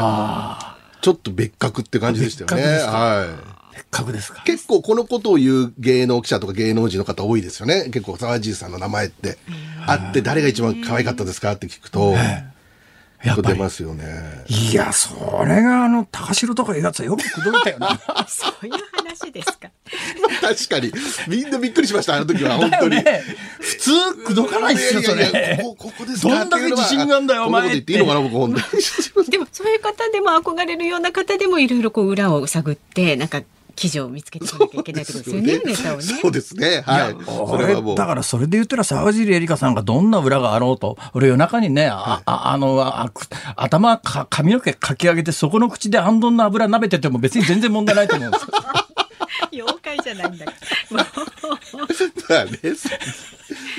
ちょっと別格って感じでしたよね。はい別格ですか結構このことを言う芸能記者とか芸能人の方多いですよね結構沢尻さんの名前ってあって誰が一番可愛かったですかって聞くと、やっぱ出ますよね。いや、それがあの、高城とかいうやつはよく口説いたよな。そういう話ですか。確かに。みんなびっくりしました、あの時は、本当に。ね、普通、口説かないっすよ、それ。ここ、ここですどんだけ自信があんだよ、お前。言っていいのかな、僕、本当に。でも、そういう方でも憧れるような方でも、いろいろこう、裏を探って、なんか、記事を見つけてこなきゃいけないってことですよね、ネタをね。そうですね。はい。それはだからそれで言ったら沢尻エリカさんがどんな裏があろうと、俺夜中にね、あ、ああのあ、頭か、髪の毛かき上げてそこの口であんどんの油舐めてても別に全然問題ないと思うんですよ。妖怪じゃないんだけど。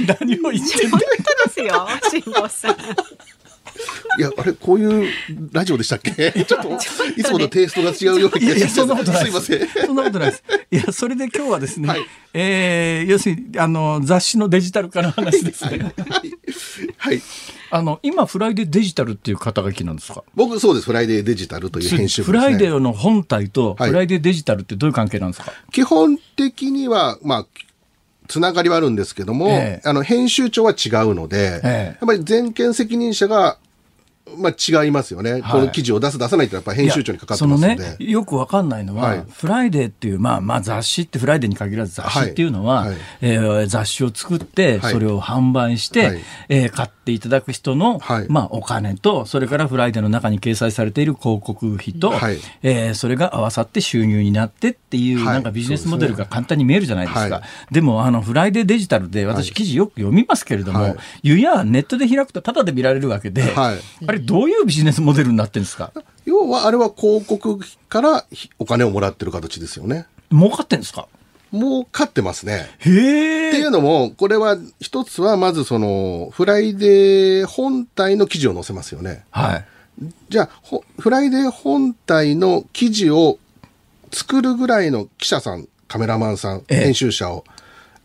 何を言ってんの本当ですよ、辛坊さん。いや、あれ、こういうラジオでしたっけ？ちょっと、いつものテイストが違うような気がします。そんなことないす。いません。そんなことないです。いや、それで今日はですね、はい、えー、要するに、あの、雑誌のデジタル化の話ですね。はい。はい。あの、今、フライデーデジタルっていう肩書きなんですか？僕、そうです。フライデーデジタルという編集部です、ね、フライデーの本体と、フライデーデジタルってどういう関係なんですか、はい、基本的には、まあ、つながりはあるんですけども、えー、あの、編集長は違うので、えー、やっぱり全権責任者がまあ違いますよね、はい、この記事を出す、出さないってやっぱ編集長にかかってますので。ね、よくわかんないのは、はい、フライデーっていう、まあまあ雑誌ってフライデーに限らず雑誌っていうのは、はい。はい、えー、雑誌を作って、それを販売して、はい、えー、買っていただく人の、まあお金と、それからフライデーの中に掲載されている広告費と、はい、えー、それが合わさって収入になってっていう、なんかビジネスモデルが簡単に見えるじゃないですか。でね、でも、あの、フライデーデジタルで私記事よく読みますけれども、い、やネットで開くとタダで見られるわけで、あれどういうビジネスモデルになってるんですか？要は、あれは広告からお金をもらってる形ですよね。儲かってんですか？儲かってますね。へえ。っていうのも、これは一つはまずその、フライデー本体の記事を載せますよね。はい。じゃあ、フライデー本体の記事を作るぐらいの記者さん、カメラマンさん、編集者を、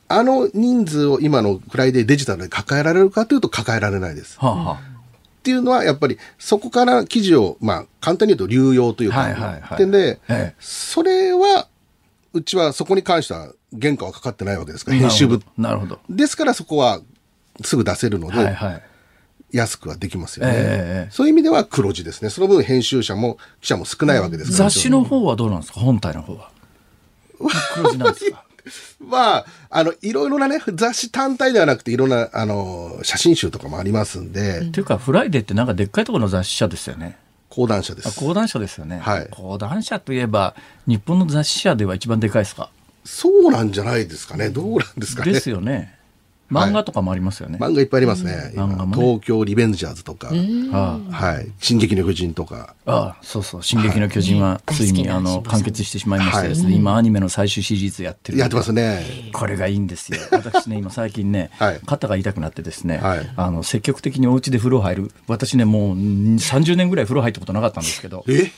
あの人数を今のフライデーデジタルで抱えられるかというと抱えられないです。はあはあっていうのは、やっぱりそこから記事を、まあ、簡単に言うと流用というか、はいはいはい、で、ええ、それは、うちはそこに関しては原価はかかってないわけですから、編集部。なるほど。ですからそこはすぐ出せるので、はいはい、安くはできますよね、えー、そういう意味では黒字ですね。その分編集者も記者も少ないわけですから。雑誌の方はどうなんですか？本体の方は。黒字なんですか？まあ、あの、いろいろなね、雑誌単体ではなくて、いろんな、あの、写真集とかもありますんで。っていうか、フライデーってなんかでっかいところの雑誌社ですよね。講談社です。講談社ですよね。はい。講談社といえば、日本の雑誌社では一番でかいですか？そうなんじゃないですかね。どうなんですかね。ですよね。漫画とかもありますよね。漫画いっぱいありますね。漫画も、東京リベンジャーズとか、はい。進撃の巨人とか。ああ、そうそう。進撃の巨人はついに、あの、完結してしまいましてですね、今アニメの最終シリーズやってる。やってますね。これがいいんですよ。私ね、今最近ね、肩が痛くなってですね、あの、積極的にお家で風呂入る。私ね、もう30年ぐらい風呂入ったことなかったんですけど、え？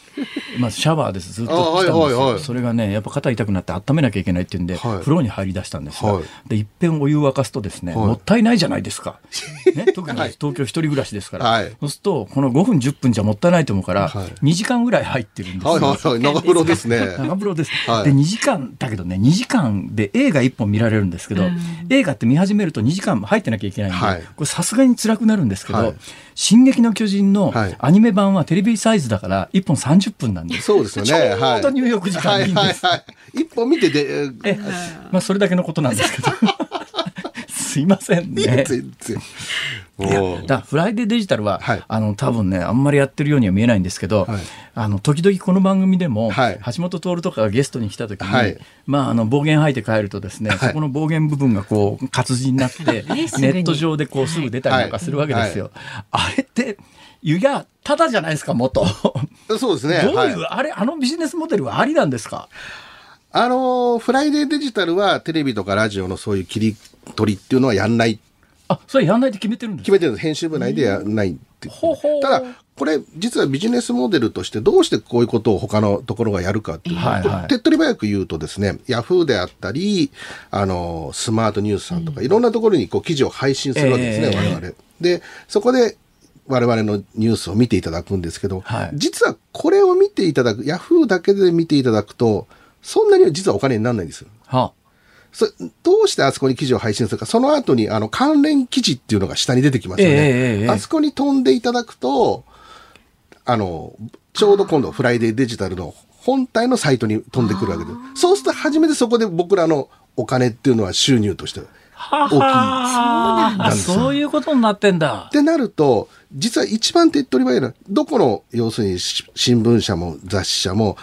まあ、シャワーです。ずっと来たんですよ。それがね、やっぱ肩痛くなって温めなきゃいけないっていうんで、風呂に入り出したんですが、で、いっぺんお湯沸かすとですね、もったいないじゃないですか。ね、特に東京一人暮らしですから、はい、そうすると、この5分、10分じゃもったいないと思うから、はい、2時間ぐらい入ってるんですよ。はいはいはい、長風呂ですね。長風呂です。はい、で、2時間、だけどね、2時間で映画1本見られるんですけど、映画って見始めると2時間入ってなきゃいけないんで、はい、これさすがに辛くなるんですけど、はい。進撃の巨人のアニメ版はテレビサイズだから1本30分なんで、そうですよね。ちょうど入浴時間いいんです。はいはいはい、1本見てで、え、まあそれだけのことなんですけど。すいませんね。全然。だフライデーデジタルは、はい、あの多分ねあんまりやってるようには見えないんですけど、はい、あの時々この番組でも、はい、橋本徹とかがゲストに来た時に、まああの暴言吐いて帰るとですね、そこの暴言部分がこう活字になって、ネット上でこうすぐ出たりとかするわけですよ。あれって湯がただじゃないですか元。そうですね。どういう、あれあのビジネスモデルはありなんですか？あのフライデーデジタルはテレビとかラジオのそういう切り取りっていうのはやんない。あ、それやんないって決めてるんです決めてるんです。編集部内でやんないって。ほほただ、これ、実はビジネスモデルとして、どうしてこういうことを他のところがやるかっていうと、はいはい、手っ取り早く言うとですね、ヤフーであったり、あの、スマートニュースさんとか、いろんなところにこう記事を配信するわけですね、えー、我々。で、そこで、我々のニュースを見ていただくんですけど、はい、実はこれを見ていただく、ヤフーだけで見ていただくと、そんなには実はお金にならないんですよ。はあ。そどうしてあそこに記事を配信するか、その後にあの関連記事っていうのが下に出てきますよね。えー、あそこに飛んでいただくと、あの、ちょうど今度フライデーデジタルの本体のサイトに飛んでくるわけで。そうすると初めてそこで僕らのお金っていうのは収入として大きい。はそういうことになってんだ。ってなると、実は一番手っ取り早いのは、どこの、要するに新聞社も雑誌社も、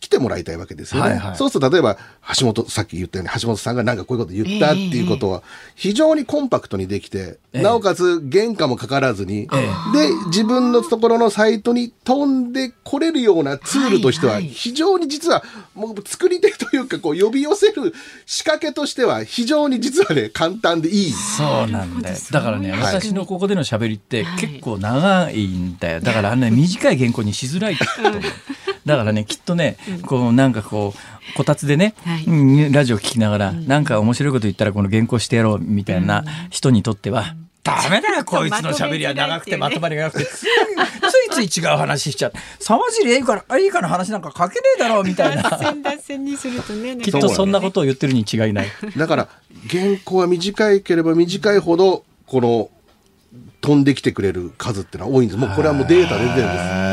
来てもらいたいわけですよね。はいはい、そうすると例えば橋本さっき言ったように橋本さんがなんかこういうこと言ったっていうことは非常にコンパクトにできて、えー、なおかつ原価もかからずに、えー、で自分のところのサイトに飛んでこれるようなツールとしては非常に実はもう作り手というかこう呼び寄せる仕掛けとしては非常に実はね簡単でいい。そうなんだよ。だからね、私のここでの喋りって結構長いんだよ。だからね 短い原稿にしづらい。だからねきっとね、こうなんかこうこたつでね、はい、ラジオ聞きながら、うなんか面白いこと言ったらこの原稿してやろうみたいな人にとっては、ダメだよこいつの喋りは。長くてまとまりがなくて。ついつい違う話しちゃう。沢尻エリカエリカの話なんか書けねえだろうみたいな。きっとそんなことを言ってるに違いない。だから原稿は短いければ短いほどこの飛んできてくれる数ってのは多いんです。もうこれはもうデータ出てるんです。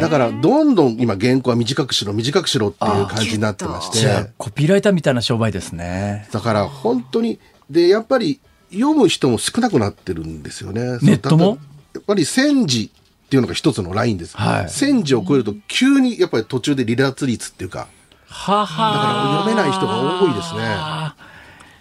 だからどんどん今原稿は短くしろ短くしろっていう感じになってまして。コピーライターみたいな商売ですね。だから本当に、で、やっぱり読む人も少なくなってるんですよね。ネットも？やっぱり戦時っていうのが一つのラインです。はい、戦時を超えると急にやっぱり途中で離脱率っていうか。ははだから読めない人が多いですね。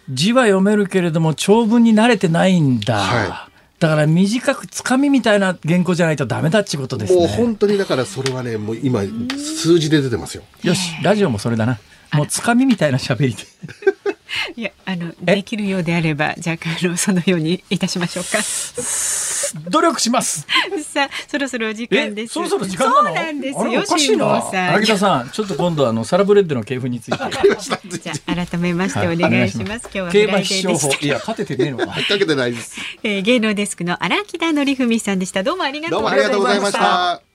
字は読めるけれども長文に慣れてないんだ。はいだから短くつかみみたいな原稿じゃないとダメだってことですね。もう本当にだからそれはね、もう今数字で出てますよ。よし、ラジオもそれだな。もうつかみみたいな喋りで。いやあのできるようであればじゃああのそのようにいたしましょうか。努力します。さあそろそろお時間です。そろそろ時間なの？そうなんですよ。おかしいな。荒田さんちょっと今度あのサラブレッドの系譜について。じゃあ改めましてお願いします。今日は競馬必勝法いや勝ててねえのか。かけてないです。えー、芸能デスクの荒木田則文さんでした。どうもありがとうございました。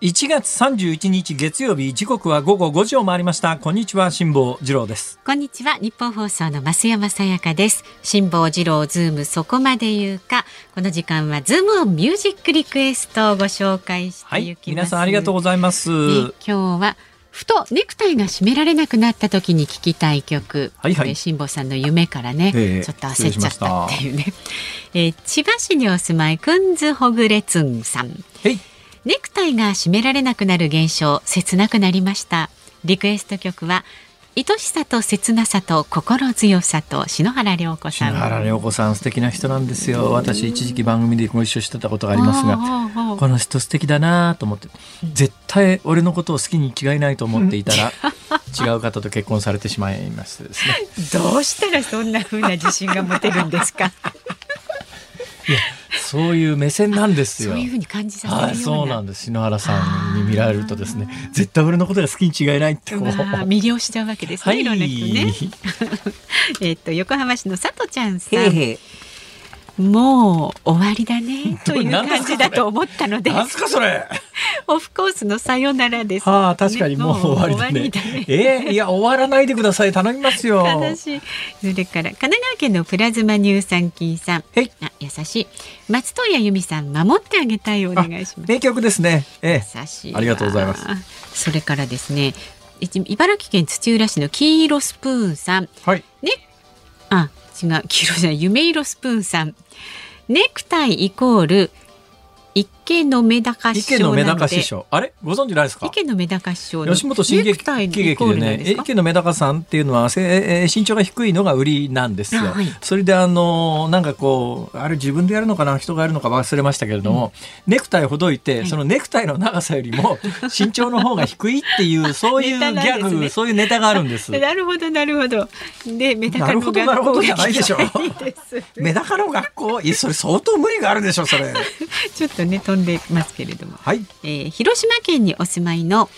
1月31日月曜日時刻は午後5時を回りました。こんにちは辛坊治郎です。こんにちはニッポン放送の増山さやかです。辛坊治郎ズームそこまで言うか。この時間はズームミュージックリクエストをご紹介していきます、はい、皆さんありがとうございます、ね、今日はふとネクタイが締められなくなった時に聞きたい曲、はいはい、辛坊さんの夢からね、えー、ちょっと焦っちゃったっていうね、えー、千葉市にお住まいくんずほぐれつんさん、はいネクタイが締められなくなる現象切なくなりました。リクエスト曲は愛しさと切なさと心強さと篠原涼子さん。篠原涼子さん素敵な人なんですよ。私一時期番組でご一緒してたことがありますがこの人素敵だなと思って絶対俺のことを好きに違いないと思っていたら 違う方と結婚されてしまいましてですね。どうしたらそんな風な自信が持てるんですかそういう目線なんですよ。そういうふうに感じさせるような、はい、そうなんです。篠原さんに見られるとですね、絶対俺のことが好きに違いないってこう魅了しちゃうわけですね。はい、いろんな人ね。えっと横浜市の佐藤ちゃんさん。へへもう終わりだね という感じだと思ったので。なんすかそれ？オフコースのさよならです。ああ確かにもう終わりだね。ねえー、いや終わらないでください頼みますよ。悲しい。それから神奈川県のプラズマ乳酸菌さん。はい。あ優しい。松任谷由実さん守ってあげたいお願いします。名曲ですね。ええー、優しい。ありがとうございます。それからですね。茨城県土浦市の黄色スプーンさん。はい。ね。あ違う黄色じゃない夢色スプーンさん。ネクタイイコール池のメダカ師匠。池のメダカ師匠あれ？ご存知ないですか？池のメダカ師匠吉本新喜劇でね池のメダカさんっていうのは、えー、身長が低いのが売りなんですよ、はい、それであのなんかこうあれ自分でやるのかな？人がやるのか忘れましたけれども、うん、ネクタイほどいて、はい、そのネクタイの長さよりも身長の方が低いっていうそういうギャグ、ね、そういうネタがあるんです。なるほどなるほど。でメダカの学校なるほどじゃないでしょ メダカの学校？いやそれ相当無理があるでしょそれ。ちょっとね飛んでますけれども、はい、えー、広島県にお住まいの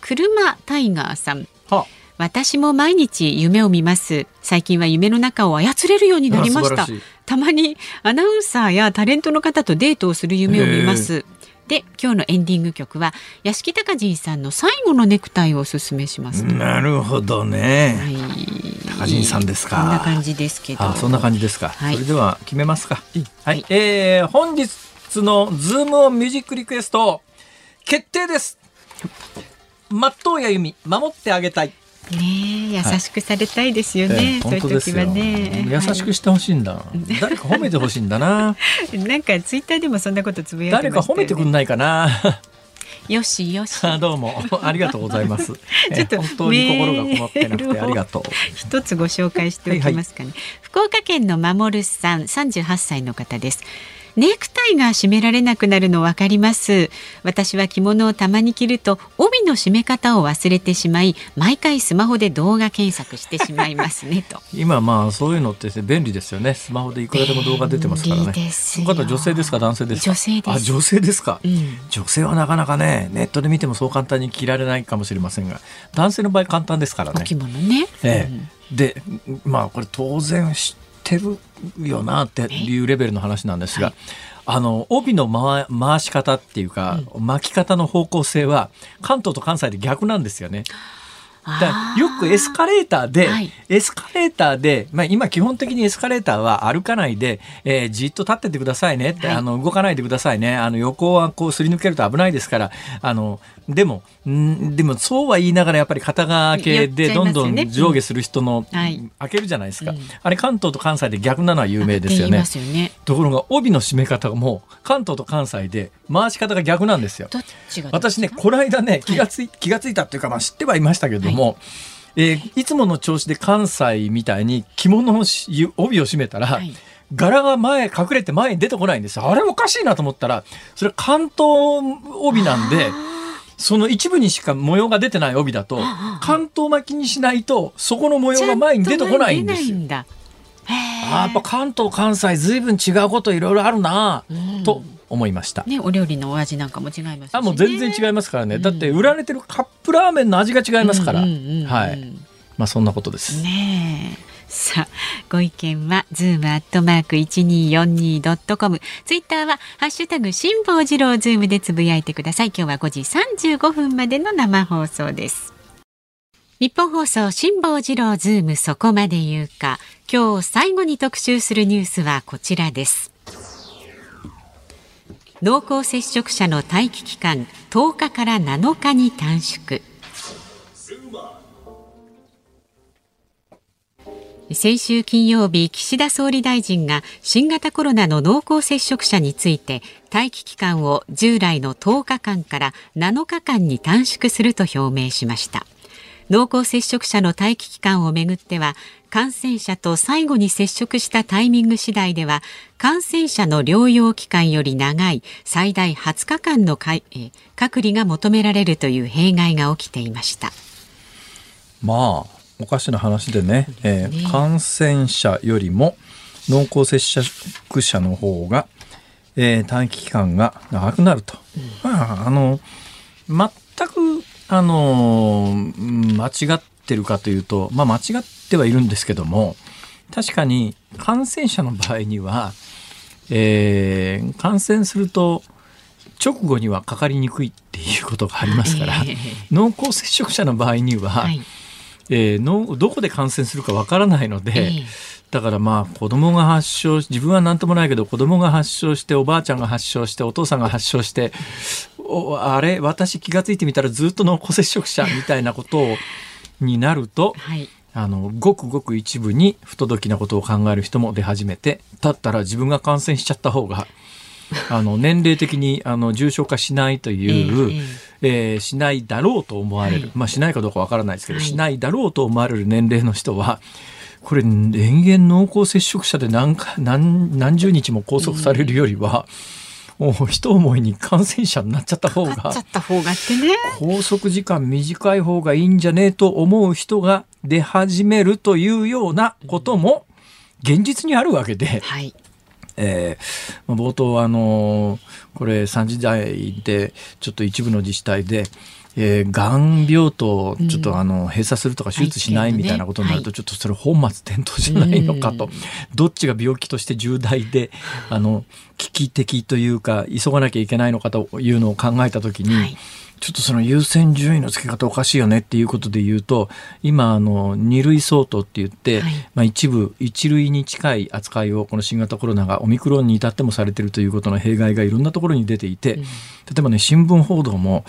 車タイガーさん。は私も毎日夢を見ます。最近は夢の中を操れるようになりました。たまにアナウンサーやタレントの方とデートをする夢を見ます。で今日のエンディング曲は屋敷隆人さんの最後のネクタイをおすすめします。なるほどね、はい、高人さんですか。こんな感じですけど。そんな感じですか、はい、それでは決めますか、はい、はい、えー、本日のズームオンミュージックリクエスト決定です。松任谷由実守ってあげたい。ね優しくされたいですよね、はい、そういう時はね。優しくしてほしいんだ、はい、誰か褒めてほしいんだな。なんかツイッターでもそんなことつぶやいて、ね、誰か褒めてくんないかな。よしよし。どうも。ありがとうございます。ちょっと本当に心がこもってなくてありがとう。一つご紹介しておきますかね。はいはい、福岡県の守さん、三十八歳の方です。ネクタイが締められなくなるの分かります。私は着物をたまに着ると帯の締め方を忘れてしまい毎回スマホで動画検索してしまいますねと。今まあそういうのって便利ですよね。スマホでいくらでも動画出てますからね。その方女性ですか男性ですか？女性です。あ女性ですか、うん、女性はなかなかねネットで見てもそう簡単に着られないかもしれませんが男性の場合簡単ですからね。着物ね、ええ、うん、でまあこれ当然知ってるよなっていうレベルの話なんですが、はい、あの帯の回回し方っていうか、うん、巻き方の方向性は関東と関西で逆なんですよね。だよくエスカレーターで、はい、エスカレーターで、まあ、今基本的にエスカレーターは歩かないで、えー、じっと立っててくださいねって、はい、あの動かないでくださいね。あの横はこうすり抜けると危ないですからあのでもんでもそうは言いながらやっぱり肩掛けでどんどん上下する人の、開けるじゃないですか、あれ関東と関西で逆なのは有名ですよね。ね。ところが帯の締め方も関東と関西で回し方が逆なんですよ。私ねこの間ね気がつい、気がついたっていうかまあ知ってはいましたけれども、えー、いつもの調子で関西みたいに着物の帯を締めたら、はい。柄が前隠れて前に出てこないんですあれおかしいなと思ったらそれ関東帯なんでその一部にしか模様が出てない帯だと関東巻きにしないとそこの模様が前に出てこないんですよ。あやっぱ関東関西ずいぶん違うこといろいろあるな、と思いました。ねお料理のお味なんかも違います、ね、あもう全然違いますからね。だって売られてるカップラーメンの味が違いますから。はい。まあそんなことです。ねさあ、ご意見は、ズームアットマーク 1242.com。ツイッターは、ハッシュタグ、辛坊治郎ズームでつぶやいてください。今日は5時35分までの生放送です。日本放送、辛坊治郎ズームそこまで言うか。今日最後に特集するニュースはこちらです。濃厚接触者の待機期間10日から7日に短縮。先週金曜日岸田総理大臣が新型コロナの濃厚接触者について待機期間を従来の10日間から7日間に短縮すると表明しました。濃厚接触者の待機期間をめぐっては感染者と最後に接触したタイミング次第では感染者の療養期間より長い最大20日間の隔離が求められるという弊害が起きていました。まあおかしな話でね、えー、感染者よりも濃厚接触者の方が、えー、待機期間が長くなると、うん、まああの全くあの間違ってるかというと、まあ、間違ってはいるんですけども確かに感染者の場合には、えー、感染すると直後にはかかりにくいっていうことがありますから、濃厚接触者の場合には、はい、えー、のどこで感染するかわからないので、だからまあ子供が発症自分は何ともないけど子供が発症しておばあちゃんが発症してお父さんが発症しておあれ？私気が付いてみたらずっと濃厚接触者みたいなことになると、はい、あのごくごく一部に不届きなことを考える人も出始めてだったら自分が感染しちゃった方があの年齢的にあの重症化しないという、えー、えー、しないだろうと思われる、はい、まあしないかどうかわからないですけど、はい、しないだろうと思われる年齢の人はこれ延々濃厚接触者で何何何十日も拘束されるよりは、もう一思いに感染者になっちゃった方が、拘束時間短い方がいいんじゃねえと思う人が出始めるというようなことも現実にあるわけで、はい、えー、冒頭あのこれ3時台でちょっと一部の自治体でえー、がん病棟ちょっとあの閉鎖するとか手術しないみたいなことになるとちょっとそれ本末転倒じゃないのかと、どっちが病気として重大であの危機的というか急がなきゃいけないのかというのを考えた時に、ちょっとその優先順位の付け方おかしいよねっていうことで言うと今あの2類相当って言って、はい、まあ、一部1類に近い扱いをこの新型コロナがオミクロンに至ってもされてるということの弊害がいろんなところに出ていて、うん、例えばね新聞報道も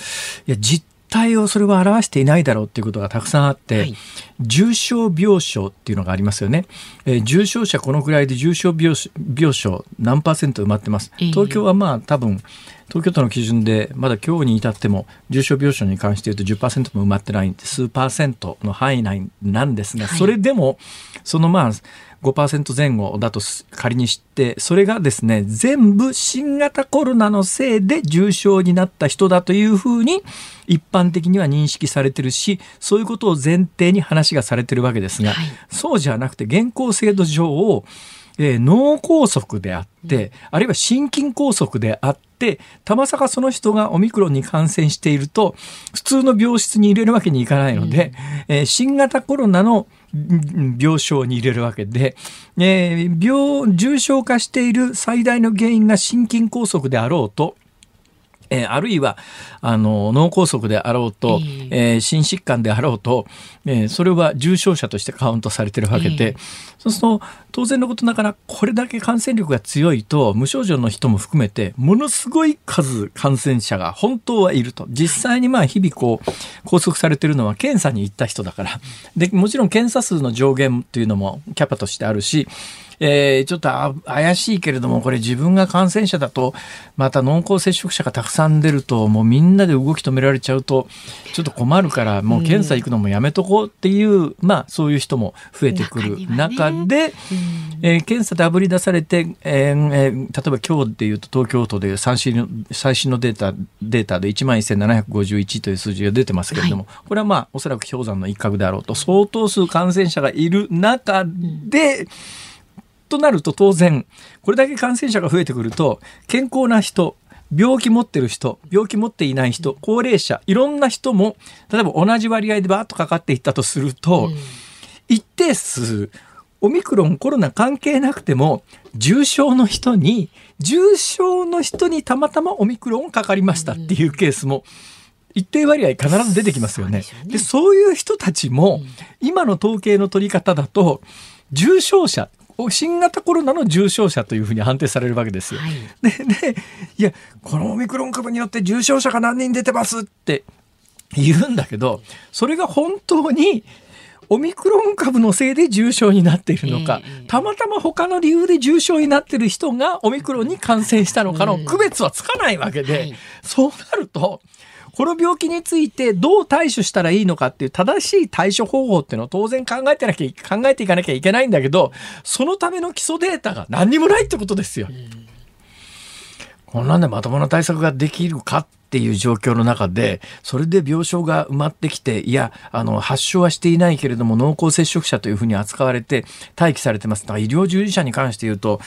いや実態をそれは表していないだろうっていうことがたくさんあって、はい、重症病床っていうのがありますよね、えー、重症者このくらいで重症病病床何パーセント埋まってます、東京はまあ多分東京都の基準でまだ今日に至っても重症病床に関して言うと10%も埋まってない数パーセントの範囲内なんですが、それでもそのまあ5%前後だと仮にしてそれがですね全部新型コロナのせいで重症になった人だというふうに一般的には認識されてるしそういうことを前提に話がされてるわけですが、はい、そうじゃなくて現行制度上をえー、脳梗塞であって、あるいは心筋梗塞であって、たまさかその人がオミクロンに感染していると、普通の病室に入れるわけにいかないので、うん、えー、新型コロナの病床に入れるわけで、えー、病、重症化している最大の原因が心筋梗塞であろうと、えー、あるいはあの脳梗塞であろうと、えー、心疾患であろうと、えー、それは重症者としてカウントされてるわけで、そうすると当然のことながらこれだけ感染力が強いと無症状の人も含めてものすごい数感染者が本当はいると。実際にまあ日々こう拘束されてるのは検査に行った人だから。でもちろん検査数の上限っていうのもキャパとしてあるしえー、ちょっと怪しいけれども、これ自分が感染者だと、また濃厚接触者がたくさん出ると、もうみんなで動き止められちゃうと、ちょっと困るから、もう検査行くのもやめとこうっていう、まあそういう人も増えてくる中で、ねうん、えー、検査であぶり出されて、えー、えー、例えば今日でいうと東京都で最新の最新のデータ、データで1万1751という数字が出てますけれども、はい、これはまあおそらく氷山の一角であろうと、相当数感染者がいる中で、うん。となると当然これだけ感染者が増えてくると健康な人病気持ってる人病気持っていない人高齢者いろんな人も例えば同じ割合でバーッとかかっていったとすると、うん、一定数オミクロンコロナ関係なくても重症の人に重症の人にたまたまオミクロンかかりましたっていうケースも一定割合必ず出てきますよね。そうで、ね、そういう人たちも今の統計の取り方だと重症者新型コロナの重症者というふうに判定されるわけですよ。はい、ででいやこのオミクロン株によって重症者が何人出てますって言うんだけどそれが本当にオミクロン株のせいで重症になっているのか、えー、たまたま他の理由で重症になっている人がオミクロンに感染したのかの区別はつかないわけで、そうなるとこの病気についてどう対処したらいいのかっていう正しい対処方法っていうのを当然考えてなきゃ、考えていかなきゃいけないんだけど、そのための基礎データが何にもないってことですよ。こんなんでまともな対策ができるかっていう状況の中で、それで病床が埋まってきて、いや、あの、発症はしていないけれども、濃厚接触者というふうに扱われて、待機されてます。だから医療従事者に関して言うと、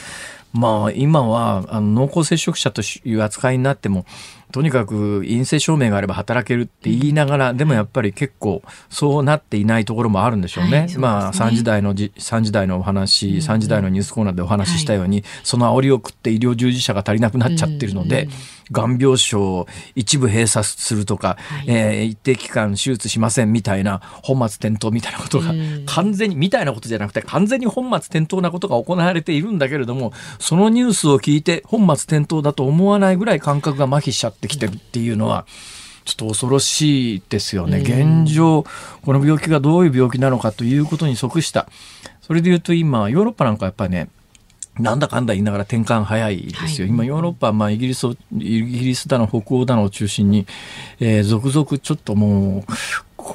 まあ、今はあの濃厚接触者という扱いになってもとにかく陰性証明があれば働けるって言いながら、でもやっぱり結構そうなっていないところもあるんでしょうね。はい、うね。まあ3時台のじ3時台のお話、3時台のニュースコーナーでお話ししたように、はい、その煽りを食って医療従事者が足りなくなっちゃってるので、うんうん。がん病床を一部閉鎖するとか、はい、えー、一定期間手術しませんみたいな本末転倒みたいなことが完全に、みたいなことじゃなくて完全に本末転倒なことが行われているんだけれどもそのニュースを聞いて本末転倒だと思わないぐらい感覚が麻痺しちゃってきてるっていうのは、ちょっと恐ろしいですよね。現状、この病気がどういう病気なのかということに即した。それで言うと今、ヨーロッパなんかやっぱりね、なんだかんだ言いながら転換早いですよ、はい、今ヨーロッパ、まあ、イギリスイギリスだの北欧だのを中心に、えー、続々ちょっとも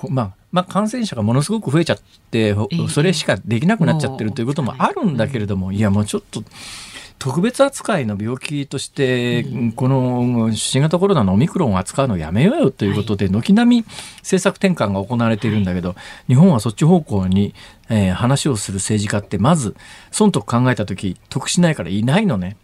う、まあ、まあ、感染者がものすごく増えちゃって、それしかできなくなっちゃってるということもあるんだけれども、いやもうちょっと特別扱いの病気として、この新型コロナのオミクロンを扱うのをやめようよということで、軒並み政策転換が行われているんだけど、日本はそっち方向に、えー、話をする政治家って、まず、損得考えた時、得しないからいないのね。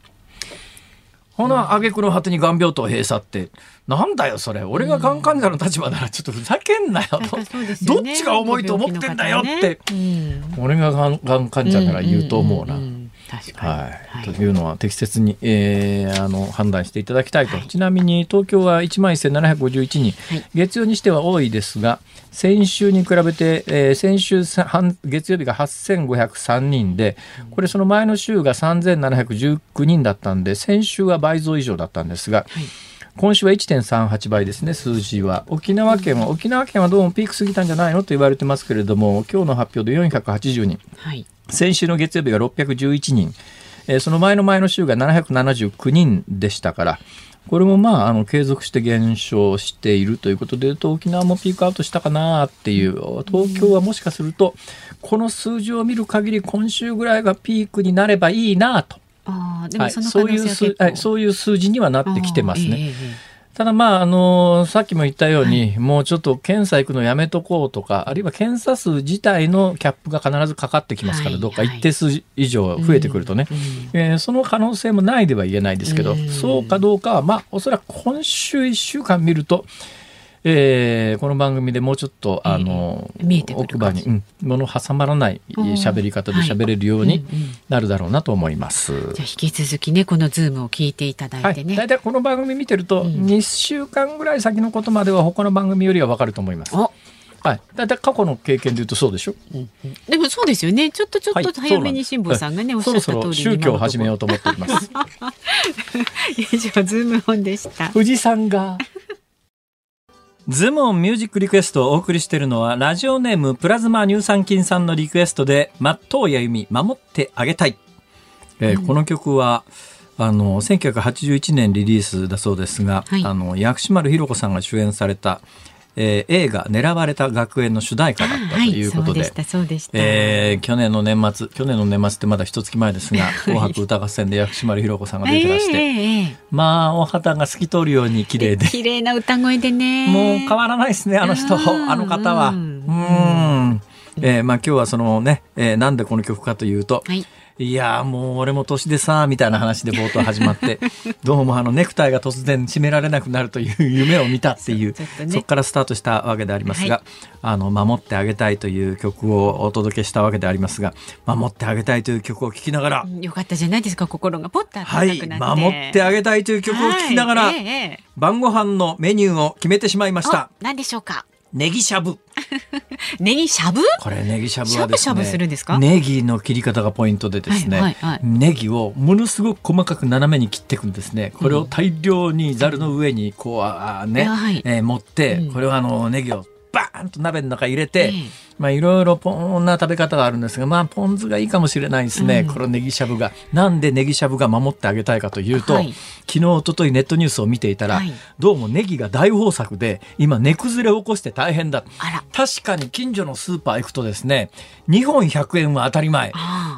ほな、挙句の果てにがん病棟閉鎖って、なんだよ、それ。俺ががん患者の立場ならちょっとふざけんなよと。どっちが重いと思ってんだよって、俺ががん患者なら言うと思うな。確かに、はい、というのは適切に、えー、あの判断していただきたいと、はい、ちなみに東京は1万1751人、はい、月曜にしては多いですが先週に比べて、えー、先週月曜日が8503人でこれその前の週が3719人だったんで先週は倍増以上だったんですが、今週は1.38倍ですね、数字は。沖縄県は、沖縄県はどうもピーク過ぎたんじゃないのと言われてますけれども、今日の発表で480人。はい、先週の月曜日が611人、えー、その前の前の週が779人でしたから、これもまあ、あの、継続して減少しているということでいうと、沖縄もピークアウトしたかなっていう、東京はもしかすると、この数字を見る限り、今週ぐらいがピークになればいいなと。あでもそのそういう数、はい、そういう数字にはなってきてますね。えーただまあ、あのさっきも言ったように、はい、もうちょっと検査行くのやめとこうとか、あるいは検査数自体のキャップが必ずかかってきますから、はい、どっか一定数以上増えてくるとね、えー、その可能性もないでは言えないですけど、そうかどうかは、まあ、おそらく今週1週間見ると、えー、この番組でもうちょっと、あの、奥歯に、うん、物挟まらない喋り方で喋れるようになるだろうなと思います。はいうんうん、じゃ引き続きね、このズームを聞いていただいてね。大、体、この番組見てると、うん、2週間ぐらい先のことまでは他の番組よりはわかると思います。はい、だいたい過去の経験で言うとそうでしょ、うんうん、でもそうですよね。ちょっとちょっと早めに辛坊さんがね、はい、おっしゃった通りそろそろ宗教を始めようと思っております。以上ズームオンでした。富士山がズームオンミュージックリクエストをお送りしているのは、ラジオネームプラズマ乳酸菌さんのリクエストで、松任谷由実、守ってあげたい。えー、うん、この曲は、あの、1981年リリースだそうですが、はい、あの、薬師丸ひろ子さんが主演された、えー、映画「狙われた学園」の主題歌だったということで,、えー、去年の年末去年の年末ってまだ一月前ですが「紅白歌合戦」で薬師丸ひろ子さんが出てらして、えー、まあお肌が透き通るように綺麗で。綺麗な歌声でね。もう変わらないですねあの人あの方は。うん。えー、まあ今日はそのね、えー、なんでこの曲かというと、はいいやもう俺も年でさみたいな話で冒頭始まって どうもあのネクタイが突然締められなくなるという夢を見たっていうそこからスタートしたわけでありますが、はい、あの守ってあげたいという曲をお届けしたわけでありますが守ってあげたいという曲を聴きながら、よかったじゃないですか心がポッとはい守ってあげたいという曲を聴きながら、晩ご飯のメニューを決めてしまいました。何でしょうか？ネギしゃぶ。ネギしゃぶ？これネギしゃぶはですね。しゃぶすネギの切り方がポイントでですね、はいはいはい、ネギをものすごく細かく斜めに切っていくんですね。これを大量にざるの上にこう、あね、はい、えー、持って、これはあのネギをバーンと鍋の中入れて、まあいろいろこんな食べ方があるんですが、まあポン酢がいいかもしれないですね。うん、このネギしゃぶが。なんでネギしゃぶが守ってあげたいかというと、はい、昨日、一昨日ネットニュースを見ていたら、はい、どうもネギが大豊作で、今値崩れを起こして大変だ。確かに近所のスーパー行くとですね、2本100円は当たり前。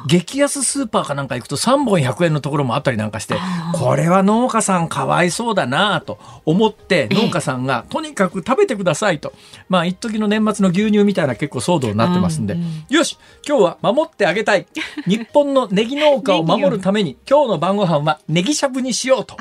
激安スーパーかなんか行くと3本100円のところもあったりなんかして、これは農家さんかわいそうだなと思って、農家さんがとにかく食べてくださいと。まあ一時の年末の牛乳みたいな結構騒動になってますんで、よし今日は守ってあげたい。日本のネギ農家を守るために今日の晩ご飯はネギしゃぶにしようと。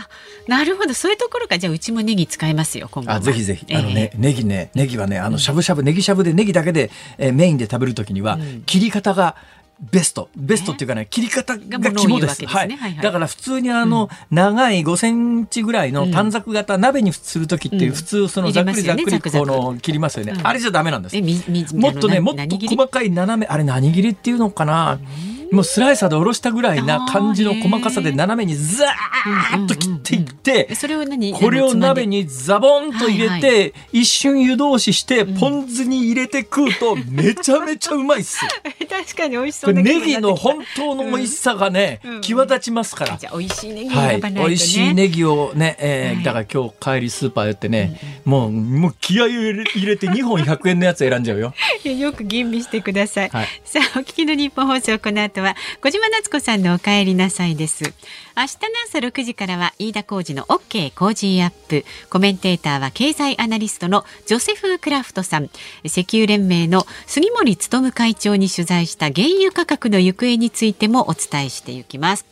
なるほど。そういうところか。じゃあうちもネギ使いますよ今後あぜひぜひ、あのねネギねネギはねあのしゃぶしゃぶネギしゃぶでネギだけで、えー、メインで食べるときには、切り方がベスト。ベストっていうかね切り方が肝です。はい、だから普通にあの、長い5センチぐらいの短冊型、鍋にする時って普通そのざっくりざっくりこの切りますよね。あれじゃダメなんです。もっとねもっと細かい斜めあれ何切りっていうのかな？もうスライサーでおろしたぐらいな感じの細かさで斜めにザーッと切っていって、それを何これを鍋にザボンと入れて、一瞬湯通ししてポン酢に入れて食うとめちゃめちゃうまいっす。確かに美味しそうネギの本当の美味しさがね、際立ちますから。じゃ美味しいネギはい、美味しいネギをね、えー、だから今日帰りスーパー寄ってね、もうもう気合を入れて2本100円のやつ選んじゃうよ。よく吟味してください。はい、さあお聞きのニッポン放送この後は小島夏子さんのお帰りなさいです。明日の朝6時からは飯田浩二の OK 工事アップ。コメンテーターは経済アナリストのジョセフ・クラフトさん。石油連盟の杉森務会長に取材した原油価格の行方についてもお伝えしていきます。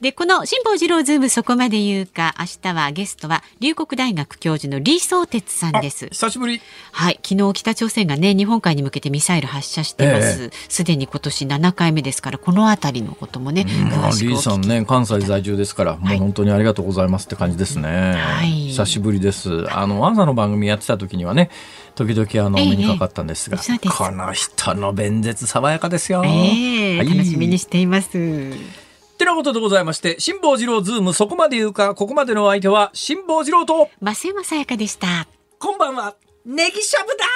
で、この辛坊治郎ズームそこまで言うか、明日はゲストは龍谷大学教授の李相哲さんです。久しぶり。はい、昨日北朝鮮がね、日本海に向けてミサイル発射してます。す、で、に今年7回目ですから、このあたりのこともね、詳しく李さんね、関西在住ですから、もう本当にありがとうございますって感じですね。はい、久しぶりです。あの、朝の番組やってた時にはね、時々あの、お目にかかったんですが、ええ、この人の弁舌爽やかですよ。えー、はい、楽しみにしています。ってなことでございまして、辛坊治郎ズームそこまで言うか、ここまでの相手は辛坊治郎と、増山さやかでした。こんばんは、ネギしゃぶだ